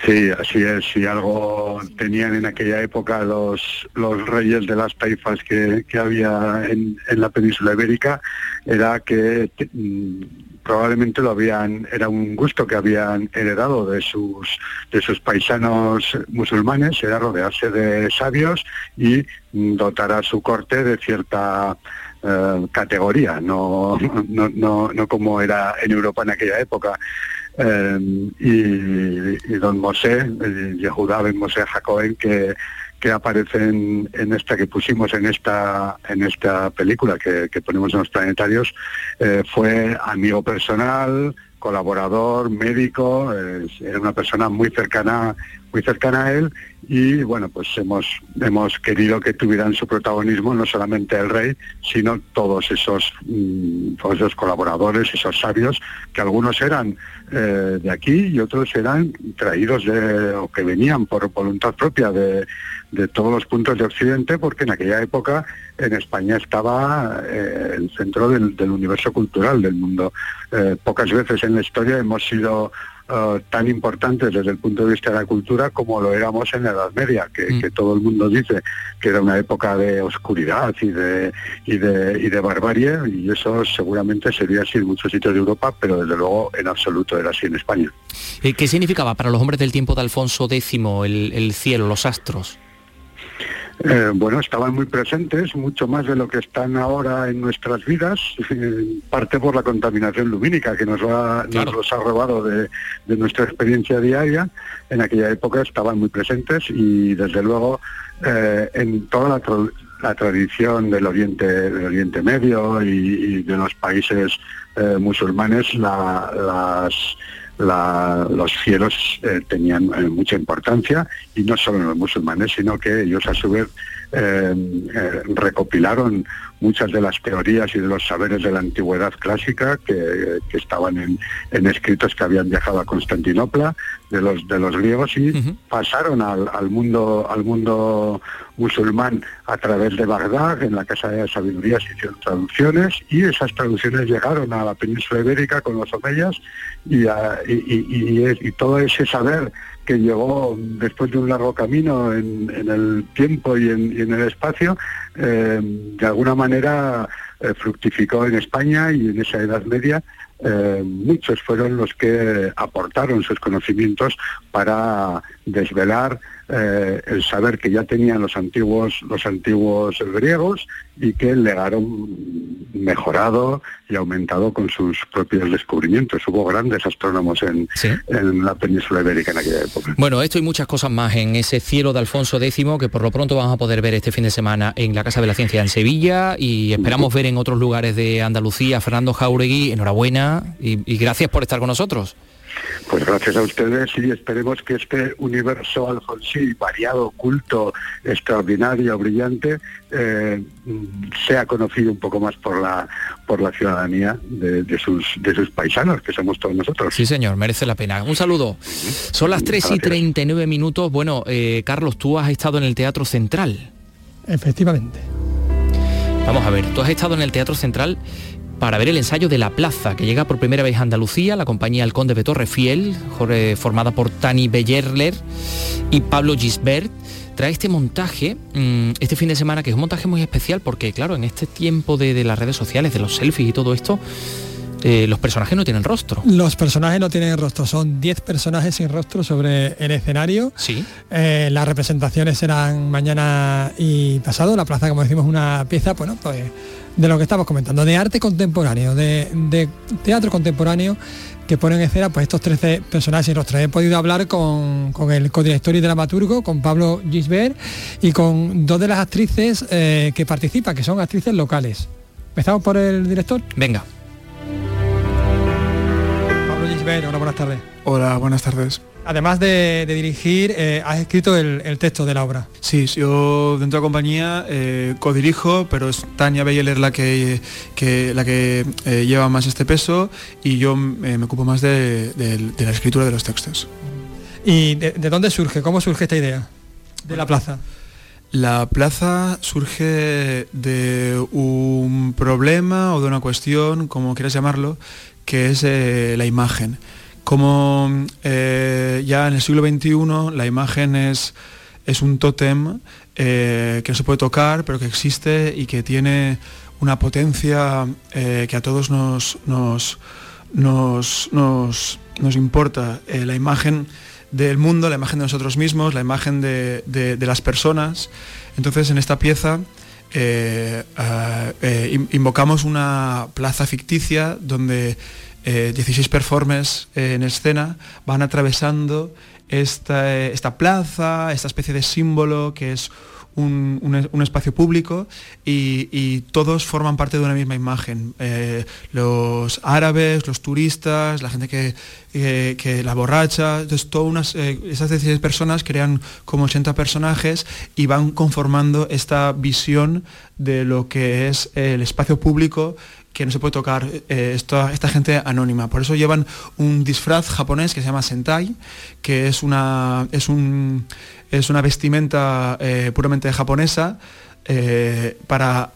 Sí, así es. Si algo tenían en aquella época los, los reyes de las taifas que, que había en, en la península ibérica, era que mm, probablemente lo habían, era un gusto que habían heredado de sus, de sus paisanos musulmanes, era rodearse de sabios y dotar a su corte de cierta eh, categoría, no, [LAUGHS] no, no, no como era en Europa en aquella época. Eh, y, don Mosé, eh, Yehudá Ben Mosé Jacoben, que, que aparece en, esta que pusimos en esta en esta película que, ponemos en los planetarios, eh, fue amigo personal, colaborador, médico, era una persona muy cercana, muy cercana a él y bueno, pues hemos, hemos querido que tuvieran su protagonismo no solamente el rey, sino todos esos, mm, todos esos colaboradores, esos sabios, que algunos eran eh, de aquí y otros eran traídos de, o que venían por voluntad propia de, de todos los puntos de Occidente, porque en aquella época en España estaba eh, el centro del, universo cultural del mundo. Eh, pocas veces en la historia hemos sido eh, tan importantes desde el punto de vista de la cultura como lo éramos en la Edad Media, que, que todo el mundo dice que era una época de oscuridad y de, y de, y de barbarie, y eso seguramente sería así en muchos sitios de Europa, pero desde luego en absoluto era así en España. Eh, ¿Qué significaba para los hombres del tiempo de Alfonso X el, el cielo, los astros? Eh, bueno, estaban muy presentes, mucho más de lo que están ahora en nuestras vidas, en parte por la contaminación lumínica que nos, ha, nos los ha robado de, de nuestra experiencia diaria. En aquella época estaban muy presentes y desde luego eh, en toda la, tra- la tradición del Oriente, del Oriente Medio y, y de los países eh, musulmanes, la- las la- los cielos eh, tenían eh, mucha importancia y no solo los musulmanes, sino que ellos a su vez eh, eh, recopilaron muchas de las teorías y de los saberes de la antigüedad clásica que, que estaban en, en escritos que habían viajado a Constantinopla de los de los griegos y pasaron al, al mundo al mundo musulmán a través de Bagdad en la casa de sabiduría se hicieron traducciones y esas traducciones llegaron a la península ibérica con los omeyas y, a- y, y- y y todo ese saber que llegó después de un largo camino en, el tiempo y en, y en el espacio, eh, de alguna manera eh, fructificó en España y en esa Edad Media. eh, muchos fueron los que aportaron sus conocimientos para desvelar eh, el saber que ya tenían los antiguos los antiguos griegos y que legaron mejorado y aumentado con sus propios descubrimientos. Hubo grandes astrónomos en, en la península ibérica en aquella época. Bueno, esto y muchas cosas más en ese cielo de Alfonso X que por lo pronto vamos a poder ver este fin de semana en la Casa de la Ciencia en Sevilla y esperamos ver en otros lugares de Andalucía. Fernando Jauregui, enhorabuena y, y gracias por estar con nosotros. Pues gracias a ustedes y esperemos que este universo alfonsí, variado, culto, extraordinario, brillante, eh, sea conocido un poco más por la por la ciudadanía de, sus de sus paisanos, que somos todos nosotros. Sí, señor, merece la pena. Un saludo. Son las 3 y 39 minutos. Bueno, eh, Carlos, tú has estado en el Teatro Central. Efectivamente. Vamos a ver, tú has estado en el Teatro Central para ver el ensayo de La Plaza, que llega por primera vez a Andalucía, la compañía El Conde de Torrefiel, formada por Tani Bellerler y Pablo Gisbert. Trae este montaje mm, este fin de semana, que es un montaje muy especial porque, claro, en este tiempo de, las redes sociales, de los selfies y todo esto, eh, los personajes no tienen rostro. Los personajes no tienen rostro, son 10 personajes sin rostro sobre el escenario. Sí. Eh, las representaciones serán mañana y pasado. La plaza, como decimos, una pieza, bueno, pues de lo que estamos comentando, de arte contemporáneo, de, teatro contemporáneo que pone en escena pues estos 13 personajes y rostros. He podido hablar con, el codirector y dramaturgo, con Pablo Gisbert y con dos de las actrices eh, que participan, que son actrices locales. ¿Empezamos por el director? Venga. Pablo Gisbert, hola, buenas tardes. Hola, buenas tardes. Además de, dirigir, eh, has escrito el, texto de la obra. Sí, yo dentro de la compañía eh, codirijo, pero es Tania Beyeler la que, la que eh, lleva más este peso y yo me ocupo más de, la escritura de los textos. ¿Y de, dónde surge? ¿Cómo surge esta idea de la plaza? La plaza surge de un problema o de una cuestión, como quieras llamarlo, que es la imagen como eh, ya en el siglo XXI la imagen es, es un tótem eh, que no se puede tocar, pero que existe y que tiene una potencia eh, que a todos nos, nos, nos, importa. la imagen del mundo, la imagen de nosotros mismos, la imagen de, de las personas. Entonces en esta pieza invocamos una plaza ficticia donde 16 eh, performers eh, en escena van atravesando esta, esta, plaza, esta especie de símbolo que es un, espacio público y, todos forman parte de una misma imagen. Eh, los árabes, los turistas, la gente que, la borracha, todas esas 16 personas crean como 80 personajes y van conformando esta visión de lo que es el espacio público que no se puede tocar eh, esta, gente anónima. Por eso llevan un disfraz japonés que se llama Sentai, que es una, es un, es una vestimenta eh, puramente japonesa eh, para,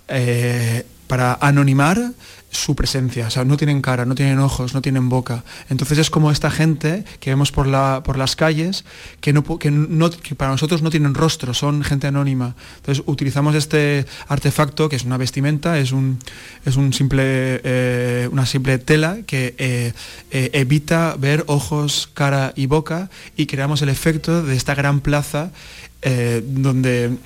para anonimar su presencia, o sea, no tienen cara, no tienen ojos, no tienen boca. Entonces es como esta gente que vemos por, la, por las calles que, no, que, para nosotros no tienen rostro, son gente anónima. Entonces utilizamos este artefacto que es una vestimenta, es, un, es un simple, eh, una simple tela que eh, eh, evita ver ojos, cara y boca y creamos el efecto de esta gran plaza donde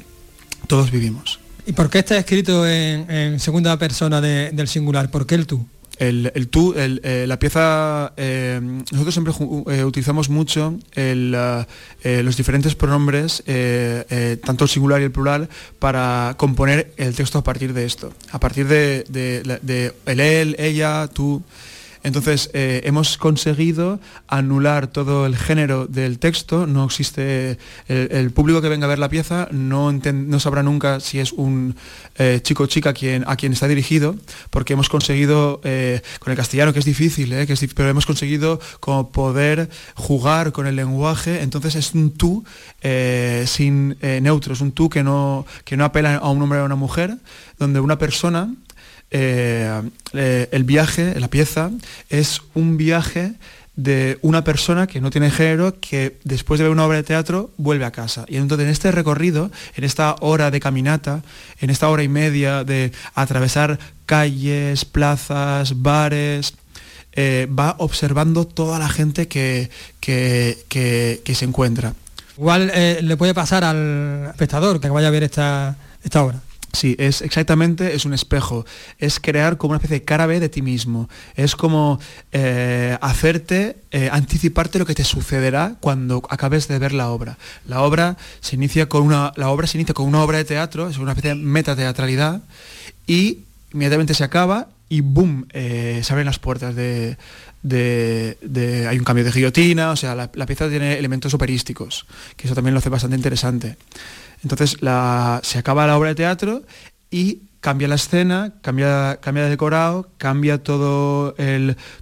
todos vivimos. ¿Y por qué está escrito en, segunda persona del singular? ¿Por qué el tú? El, tú, eh, la pieza, eh, nosotros siempre eh, utilizamos mucho los diferentes pronombres, tanto el singular y el plural, para componer el texto a partir de esto, a partir de, de el él, ella, tú. Entonces, eh, hemos conseguido anular todo el género del texto, no existe, el, público que venga a ver la pieza no, sabrá nunca si es un eh, chico o chica a quien está dirigido, porque hemos conseguido, eh, con el castellano que es difícil, pero hemos conseguido como poder jugar con el lenguaje, entonces es un tú sin neutro, es un tú que no, que no apela a un hombre o a una mujer, donde una persona eh, eh, el viaje, la pieza, es un viaje de una persona que no tiene género, que después de ver una obra de teatro vuelve a casa. Y entonces en este recorrido, en esta hora de caminata, en esta hora y media de atravesar calles, plazas, bares, eh, va observando toda la gente que, que, se encuentra. Igual le puede pasar al espectador que vaya a ver esta, esta obra. Sí, es exactamente, es un espejo. Es crear como una especie de cara B de ti mismo. Es como eh, hacerte, eh, anticiparte lo que te sucederá cuando acabes de ver la obra. La obra se inicia con una, la obra se inicia con una obra de teatro, es una especie de metateatralidad, y inmediatamente se acaba y boom, eh, se abren las puertas de, de, Hay un cambio de guillotina, o sea, la, pieza tiene elementos operísticos, que eso también lo hace bastante interesante. Entonces se acaba la obra de teatro y cambia la escena, cambia, cambia de decorado, cambia todo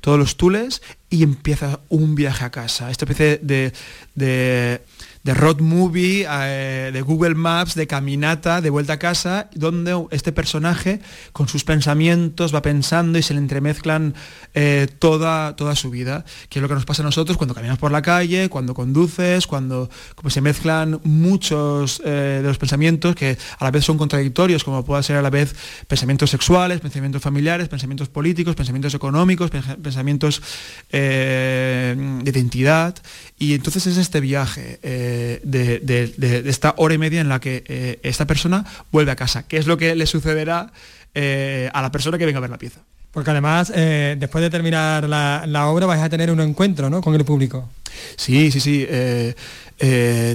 todos los tules y empieza un viaje a casa. Esta especie de de road movie, eh, de Google Maps, de caminata, de vuelta a casa, donde este personaje con sus pensamientos va pensando y se le entremezclan eh, toda, toda su vida, que es lo que nos pasa a nosotros cuando caminamos por la calle, cuando conduces, cuando como se mezclan muchos eh, de los pensamientos que a la vez son contradictorios, como pueda ser a la vez pensamientos sexuales, pensamientos familiares, pensamientos políticos, pensamientos económicos, pensamientos de identidad. Y entonces es este viaje de, esta hora y media en la que eh, esta persona vuelve a casa. ¿Qué es lo que le sucederá eh, a la persona que venga a ver la pieza? Porque además, eh, después de terminar la, obra, vais a tener un encuentro ¿no? con el público. Sí, sí, sí.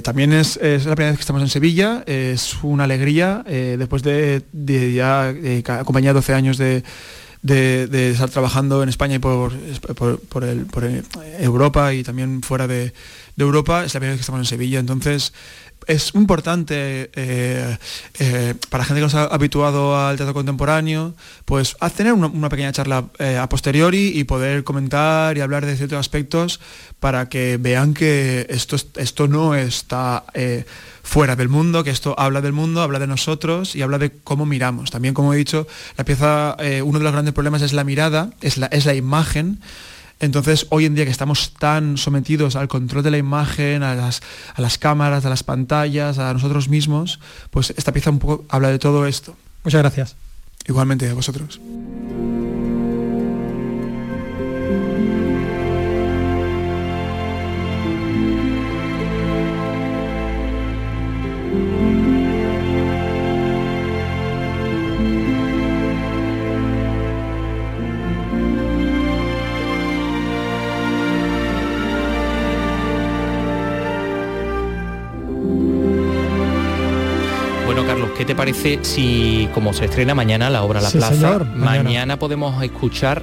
también es, la primera vez que estamos en Sevilla, es una alegría, después de, ya acompañar 12 años de, estar trabajando en España y por, por Europa y también fuera de, de Europa, es la primera vez que estamos en Sevilla, entonces es importante eh, eh, para gente que no ha habituado al teatro contemporáneo, pues tener una, pequeña charla eh, a posteriori y poder comentar y hablar de ciertos aspectos para que vean que esto, esto no está fuera del mundo, que esto habla del mundo, habla de nosotros y habla de cómo miramos. También, como he dicho, la pieza, uno de los grandes problemas es la mirada, es la, es la imagen. Entonces, hoy en día que estamos tan sometidos al control de la imagen, a las, a las cámaras, a las pantallas, a nosotros mismos, pues esta pieza un poco habla de todo esto. Muchas gracias. Igualmente a vosotros. Parece si, como se estrena mañana la obra La Plaza, mañana. podemos escuchar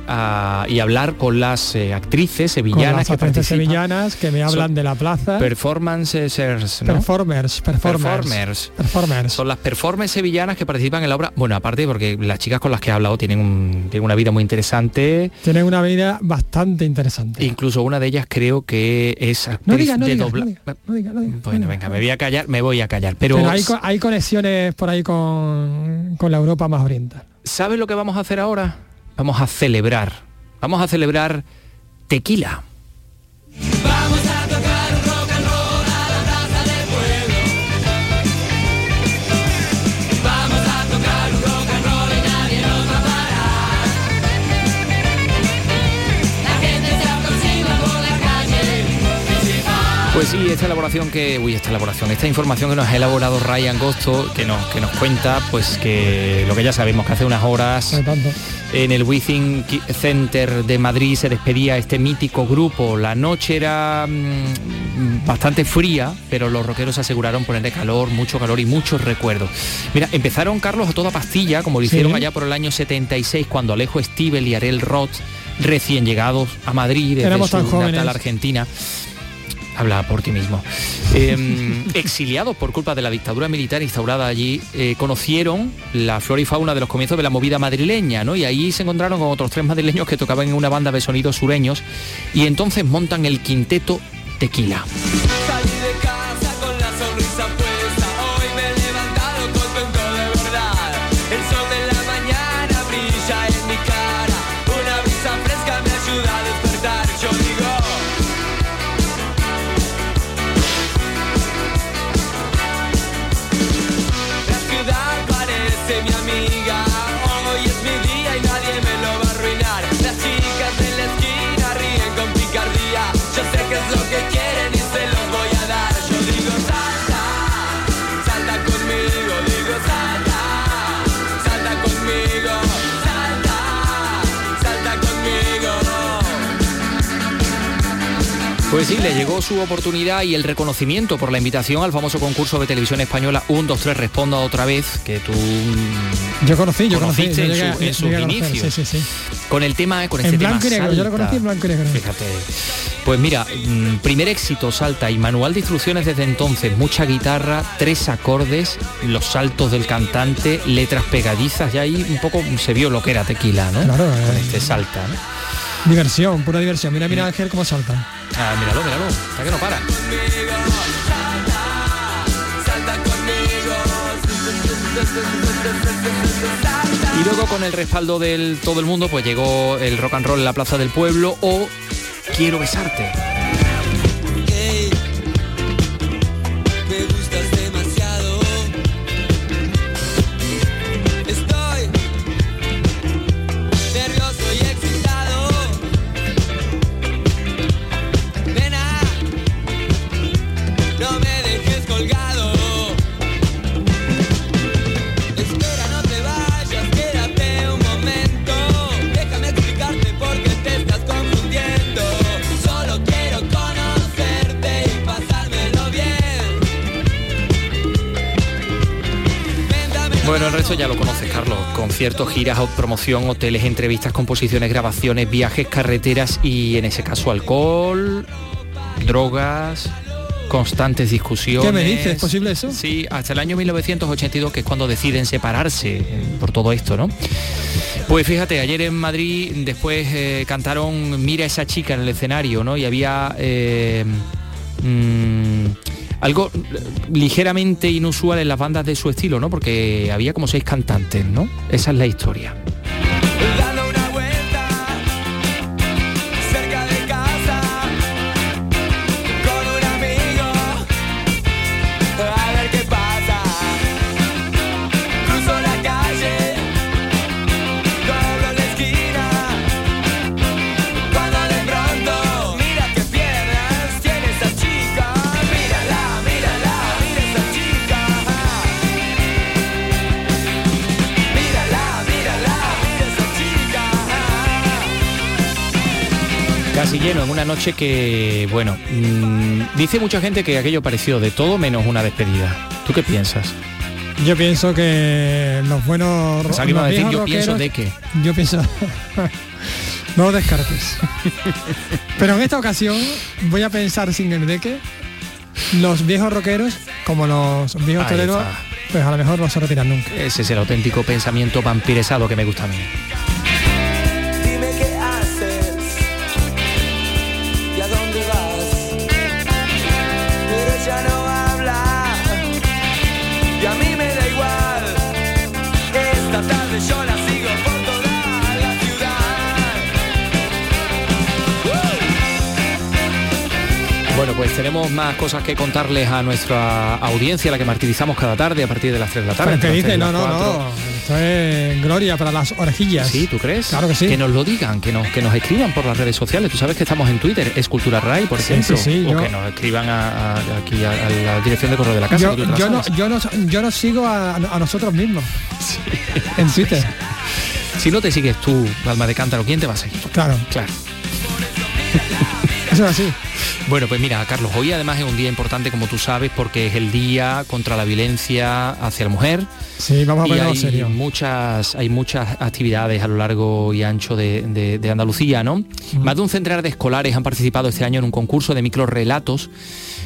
y hablar con las eh, actrices sevillanas con las que sevillanas que me hablan de La Plaza? Performances, Performers, performers, performers. Son las performers sevillanas que participan en la obra. Bueno, aparte porque las chicas con las que he hablado tienen, una vida muy interesante. Tienen una vida bastante interesante. Incluso una de ellas creo que es actriz de doblaje. Bueno, venga, me voy a callar, me voy a callar. Pero, hay, hay conexiones por ahí con, la Europa más oriental. ¿Sabes lo que vamos a hacer ahora? Vamos a celebrar. Vamos a celebrar tequila. Pues sí, esta elaboración que, uy, esta elaboración, esta información que nos ha elaborado Ryan Gosto, que nos, que nos cuenta, pues que lo que ya sabemos, que hace unas horas en el Within Center de Madrid se despedía este mítico grupo. La noche era mm, bastante fría, pero los rockeros aseguraron ponerle calor, mucho calor y muchos recuerdos. Mira, empezaron Carlos a toda pastilla, como lo hicieron allá por el año 76, cuando Alejo Stivel y Arel Roth, recién llegados a Madrid desde su natal Argentina, habla por ti mismo. Em, [LAUGHS] exiliados por culpa de la dictadura militar instaurada allí, eh, conocieron la flora y fauna de los comienzos de la movida madrileña, ¿no? Y ahí se encontraron con otros tres madrileños que tocaban en una banda de sonidos sureños y entonces montan el quinteto Tequila. Pues sí, le llegó su oportunidad y el reconocimiento por la invitación al famoso concurso de televisión española 1, 2, 3, responda otra vez, que tú Yo conocí, yo conocí. en, su- en sus conocer, inicios. Sí, sí, sí. Con el tema, con este En tema blanco y negro, yo lo conocí en blanco y negro. Fíjate. Pues mira, mm, primer éxito salta y manual de instrucciones desde entonces, mucha guitarra, tres acordes, los saltos del cantante, letras pegadizas, y ahí un poco se vio lo que era tequila, ¿no? Claro, Con eh. este salta, ¿no? Diversión, pura diversión. Mira, mira Ángel cómo salta. Ah, míralo, míralo, está que no para. Y luego con el respaldo del todo el mundo, pues llegó el rock and roll en la Plaza del Pueblo o Quiero besarte. Ya lo conoces, Carlos. Conciertos, giras, promoción, hoteles, entrevistas, composiciones, grabaciones, viajes, carreteras y en ese caso alcohol, drogas, constantes discusiones. ¿Qué me dices? ¿Es posible eso? Sí, hasta el año 1982, que es cuando deciden separarse eh, por todo esto, ¿no? Pues fíjate, ayer en Madrid después eh, cantaron Mira esa chica en el escenario, ¿no? Y había eh, mm, algo ligeramente inusual en las bandas de su estilo, ¿no? Porque había como seis cantantes, ¿no? Esa es la historia. Una noche que, bueno, mm, dice mucha gente que aquello pareció de todo menos una despedida. ¿Tú qué piensas? Yo pienso que los buenos a decir, viejos yo pienso de qué. Yo pienso. [LAUGHS] no lo descartes. [LAUGHS] Pero en esta ocasión voy a pensar sin el de qué. Los viejos rockeros, como los viejos Ahí toreros, está. pues a lo mejor no se retiran nunca. Ese es el auténtico pensamiento vampiresado que me gusta a mí. Pues tenemos más cosas que contarles a nuestra audiencia, la que martirizamos cada tarde a partir de las 3 de la tarde. Entre dice, no, no, tres y las cuatro. no. Esto es gloria para las orejillas. Sí, ¿tú crees? Claro que sí. Que nos lo digan, que nos, que nos escriban por las redes sociales. Tú sabes que estamos en Twitter, es Cultura Ray, por Sí, ejemplo. sí, sí, o yo- que nos escriban a- a- aquí a, a la dirección de correo de la casa. yo, yo no, yo, no, yo no sigo a, nosotros mismos. En Twitter. [LAUGHS] Si no te sigues tú, alma de cántaro, ¿quién te va a seguir? Claro. Claro. [LAUGHS] Eso es así. Bueno, pues mira, Carlos, hoy además es un día importante, como tú sabes, porque es el día contra la violencia hacia la mujer. Sí, vamos a y ponerlo hay serio. muchas hay muchas actividades a lo largo y ancho de, de- de Andalucía, ¿no? Más de un centenar de escolares han participado este año en un concurso de microrelatos,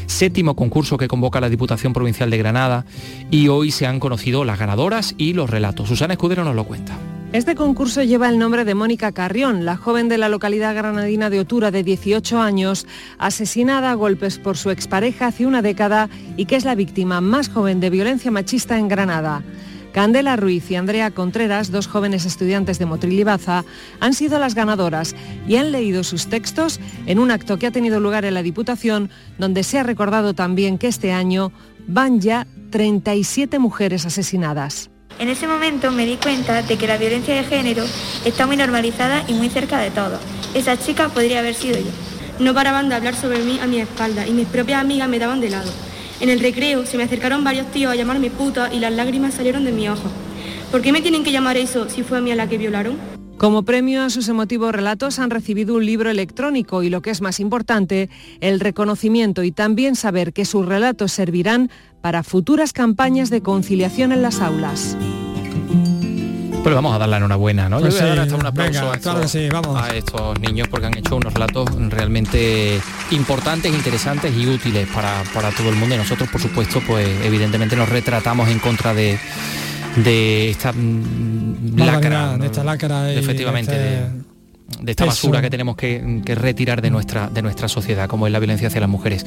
séptimo concurso que convoca la Diputación Provincial de Granada, y hoy se han conocido las ganadoras y los relatos. Susana Escudero nos lo cuenta. Este concurso lleva el nombre de Mónica Carrión, la joven de la localidad granadina de Otura de 18 años, asesinada a golpes por su expareja hace una década y que es la víctima más joven de violencia machista en Granada. Candela Ruiz y Andrea Contreras, dos jóvenes estudiantes de Motril y Baza, han sido las ganadoras y han leído sus textos en un acto que ha tenido lugar en la Diputación, donde se ha recordado también que este año van ya 37 mujeres asesinadas. En ese momento me di cuenta de que la violencia de género está muy normalizada y muy cerca de todos. Esa chica podría haber sido yo. No paraban de hablar sobre mí a mi espalda y mis propias amigas me daban de lado. En el recreo se me acercaron varios tíos a llamarme puta y las lágrimas salieron de mis ojos. ¿Por qué me tienen que llamar eso si fue a mí a la que violaron? Como premio a sus emotivos relatos han recibido un libro electrónico y lo que es más importante, el reconocimiento y también saber que sus relatos servirán para futuras campañas de conciliación en las aulas. Pues vamos a dar la enhorabuena, ¿no? Pues Yo voy a dar hasta un aplauso venga, a, estos, claro sí, vamos. a estos niños porque han hecho unos relatos realmente importantes, interesantes y útiles para, para todo el mundo. Y nosotros, por supuesto, pues evidentemente nos retratamos en contra de, de esta mm, lacra. de esta lacra y Efectivamente, de de, este- de esta Eso. basura que tenemos que, que retirar de nuestra, de nuestra sociedad, como es la violencia hacia las mujeres.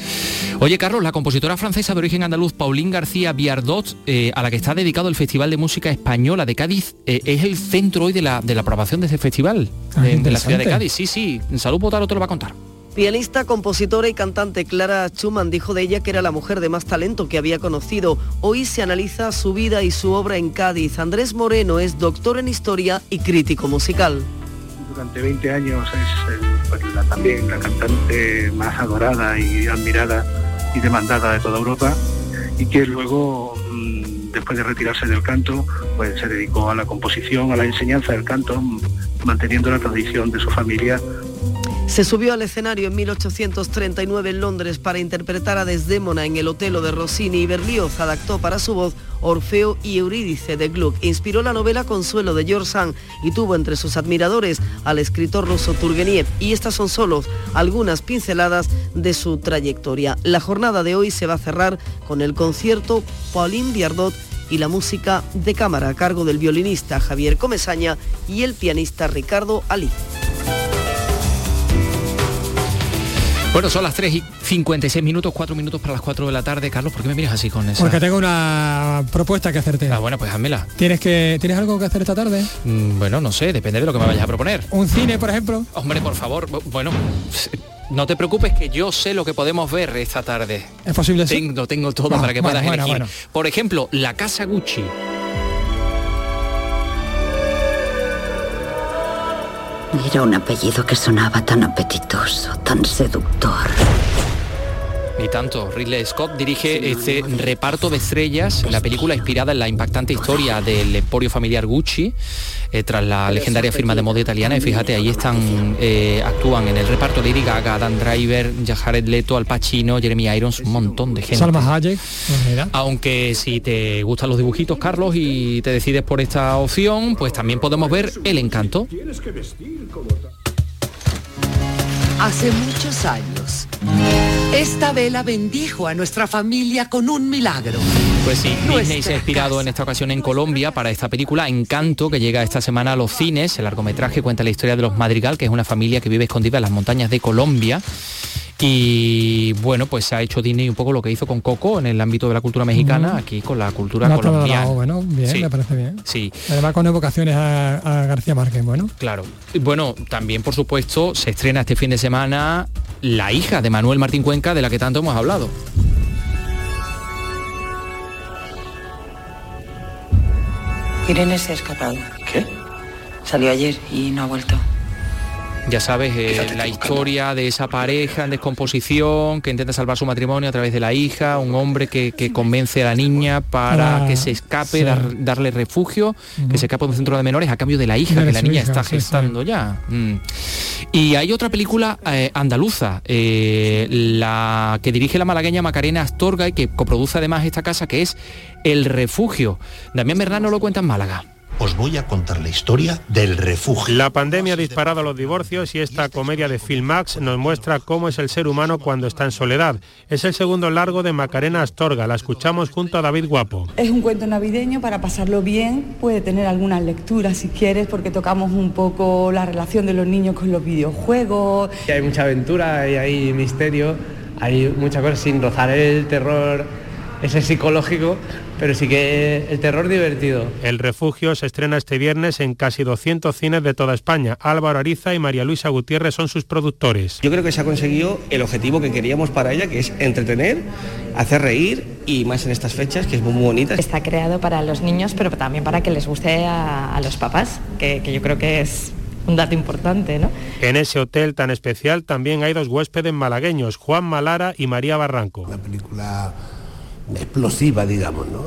Oye, Carlos, la compositora francesa de origen andaluz, Pauline García Viardot, eh, a la que está dedicado el Festival de Música Española de Cádiz, eh, es el centro hoy de la, de la aprobación de ese festival Ah, de, de la ciudad de. Cádiz. Sí, sí, Salud Potaro te lo va a contar. Pianista, compositora y cantante Clara Schumann dijo de ella que era la mujer de más talento que había conocido. Hoy se analiza su vida y su obra en Cádiz. Andrés Moreno es doctor en historia y crítico musical. durante 20 años es el- pues, la- también la cantante más adorada y admirada y demandada de toda Europa y que luego mm, después de retirarse del canto pues se dedicó a la composición, a la enseñanza del canto, mm, manteniendo la tradición de su familia Se subió al escenario en 1839 en Londres para interpretar a Desdémona en el Otelo de Rossini y Berlioz adaptó para su voz Orfeo y Eurídice de Gluck. Inspiró la novela Consuelo de George Sand y tuvo entre sus admiradores al escritor ruso Turgeniev. Y estas son solo algunas pinceladas de su trayectoria. La jornada de hoy se va a cerrar con el concierto Pauline Viardot y la música de cámara a cargo del violinista Javier Comesaña y el pianista Ricardo Ali. Bueno, son las 3 y 56 minutos, 4 minutos para las 4 de la tarde. Carlos, ¿por qué me miras así con esa? Porque tengo una propuesta que hacerte. Ah, bueno, pues házmela. ¿Tienes, que, ¿Tienes algo que hacer esta tarde? Mm, bueno, no sé, depende de lo que me vayas a proponer. ¿Un cine, por ejemplo? Hombre, por favor, bu- bueno, no te preocupes que yo sé lo que podemos ver esta tarde. ¿Es posible eso? Tengo, tengo todo Ah, para que puedas bueno, elegir. bueno. Por ejemplo, la casa Gucci. Era un apellido que sonaba tan apetitoso, tan seductor. Ni tanto. Ridley Scott dirige este reparto de estrellas, la película inspirada en la impactante historia del emporio familiar Gucci, eh, tras la legendaria firma de moda italiana. Y fíjate, ahí están, eh, actúan en el reparto Lady Gaga, Adam Driver, Jared Leto, Al Pacino, Jeremy Irons, un montón de gente. Salma Hayek. Aunque si te gustan los dibujitos, Carlos, y te decides por esta opción, pues también podemos ver El Encanto. Hace muchos años, esta vela bendijo a nuestra familia con un milagro. Pues sí, Nuestra Disney se ha inspirado en esta ocasión en Colombia para esta película Encanto, que llega esta semana a los cines. El largometraje cuenta la historia de los Madrigal, que es una familia que vive escondida en las montañas de Colombia. Y bueno, pues ha hecho Disney un poco lo que hizo con Coco en el ámbito de la cultura mexicana, aquí con la cultura No colombiana. bueno, bien, Sí. me parece bien. Sí, Además con evocaciones a, a García Márquez, bueno. Claro. Bueno, también por supuesto se estrena este fin de semana La hija de Manuel Martín Cuenca, de la que tanto hemos hablado. Irene se ha escapado. ¿Qué? Salió ayer y no ha vuelto. Ya sabes, eh, la historia de esa pareja en descomposición que intenta salvar su matrimonio a través de la hija, un hombre que, que convence a la niña para Ah, que se escape, sí. dar- darle refugio, que se escape de un centro de menores a cambio de la hija, De que la niña hija, está sí, sí. gestando ya. Mm. Y hay otra película eh, andaluza, eh, la que dirige la malagueña Macarena Astorga y que coproduce además esta casa, que es El Refugio. Damián Bernal lo cuenta en Málaga. Os voy a contar la historia del refugio. La pandemia ha disparado los divorcios y esta comedia de Filmax nos muestra cómo es el ser humano cuando está en soledad. Es el segundo largo de Macarena Astorga, la escuchamos junto a David Guapo. Es un cuento navideño para pasarlo bien, puede tener algunas lecturas si quieres, porque tocamos un poco la relación de los niños con los videojuegos. Y hay mucha aventura y hay misterio, hay muchas cosas sin rozar el terror ese psicológico, pero sí que el terror divertido. El refugio se estrena este viernes en casi 200 cines de toda España. Álvaro Ariza y María Luisa Gutiérrez son sus productores. Yo creo que se ha conseguido el objetivo que queríamos para ella, que es entretener, hacer reír y más en estas fechas, que es muy bonita. Está creado para los niños, pero también para que les guste a, a los papás, que, que yo creo que es un dato importante, ¿no? En ese hotel tan especial también hay dos huéspedes malagueños, Juan Malara y María Barranco. Explosiva, digamos, ¿no?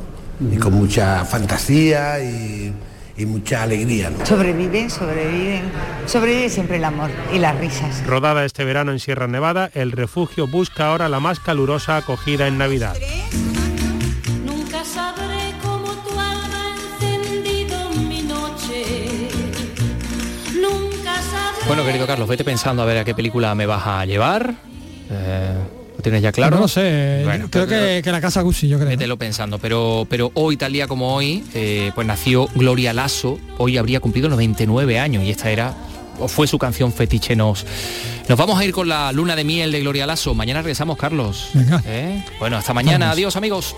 Y con mucha fantasía y, y mucha alegría. ¿no? Sobreviven, sobreviven, sobrevive siempre el amor y las risas. Rodada este verano en Sierra Nevada, el refugio busca ahora la más calurosa acogida en Navidad. Nunca sabré cómo tu alma ha encendido mi noche. Nunca sabré. Bueno, querido Carlos, vete pensando a ver a qué película me vas a llevar. Eh, ¿Lo tienes ya claro? No lo sé, Bueno, creo pero- que, que la casa Gucci, yo creo. Vételo pensando, pero, pero hoy, tal día como hoy, eh, pues nació Gloria Lasso, hoy habría cumplido 99 años y esta era o fue su canción fetiche. Nos, nos vamos a ir con la luna de miel de Gloria Lasso. Mañana regresamos, Carlos. Venga. ¿Eh? Bueno, hasta mañana. Vamos. Adiós, amigos.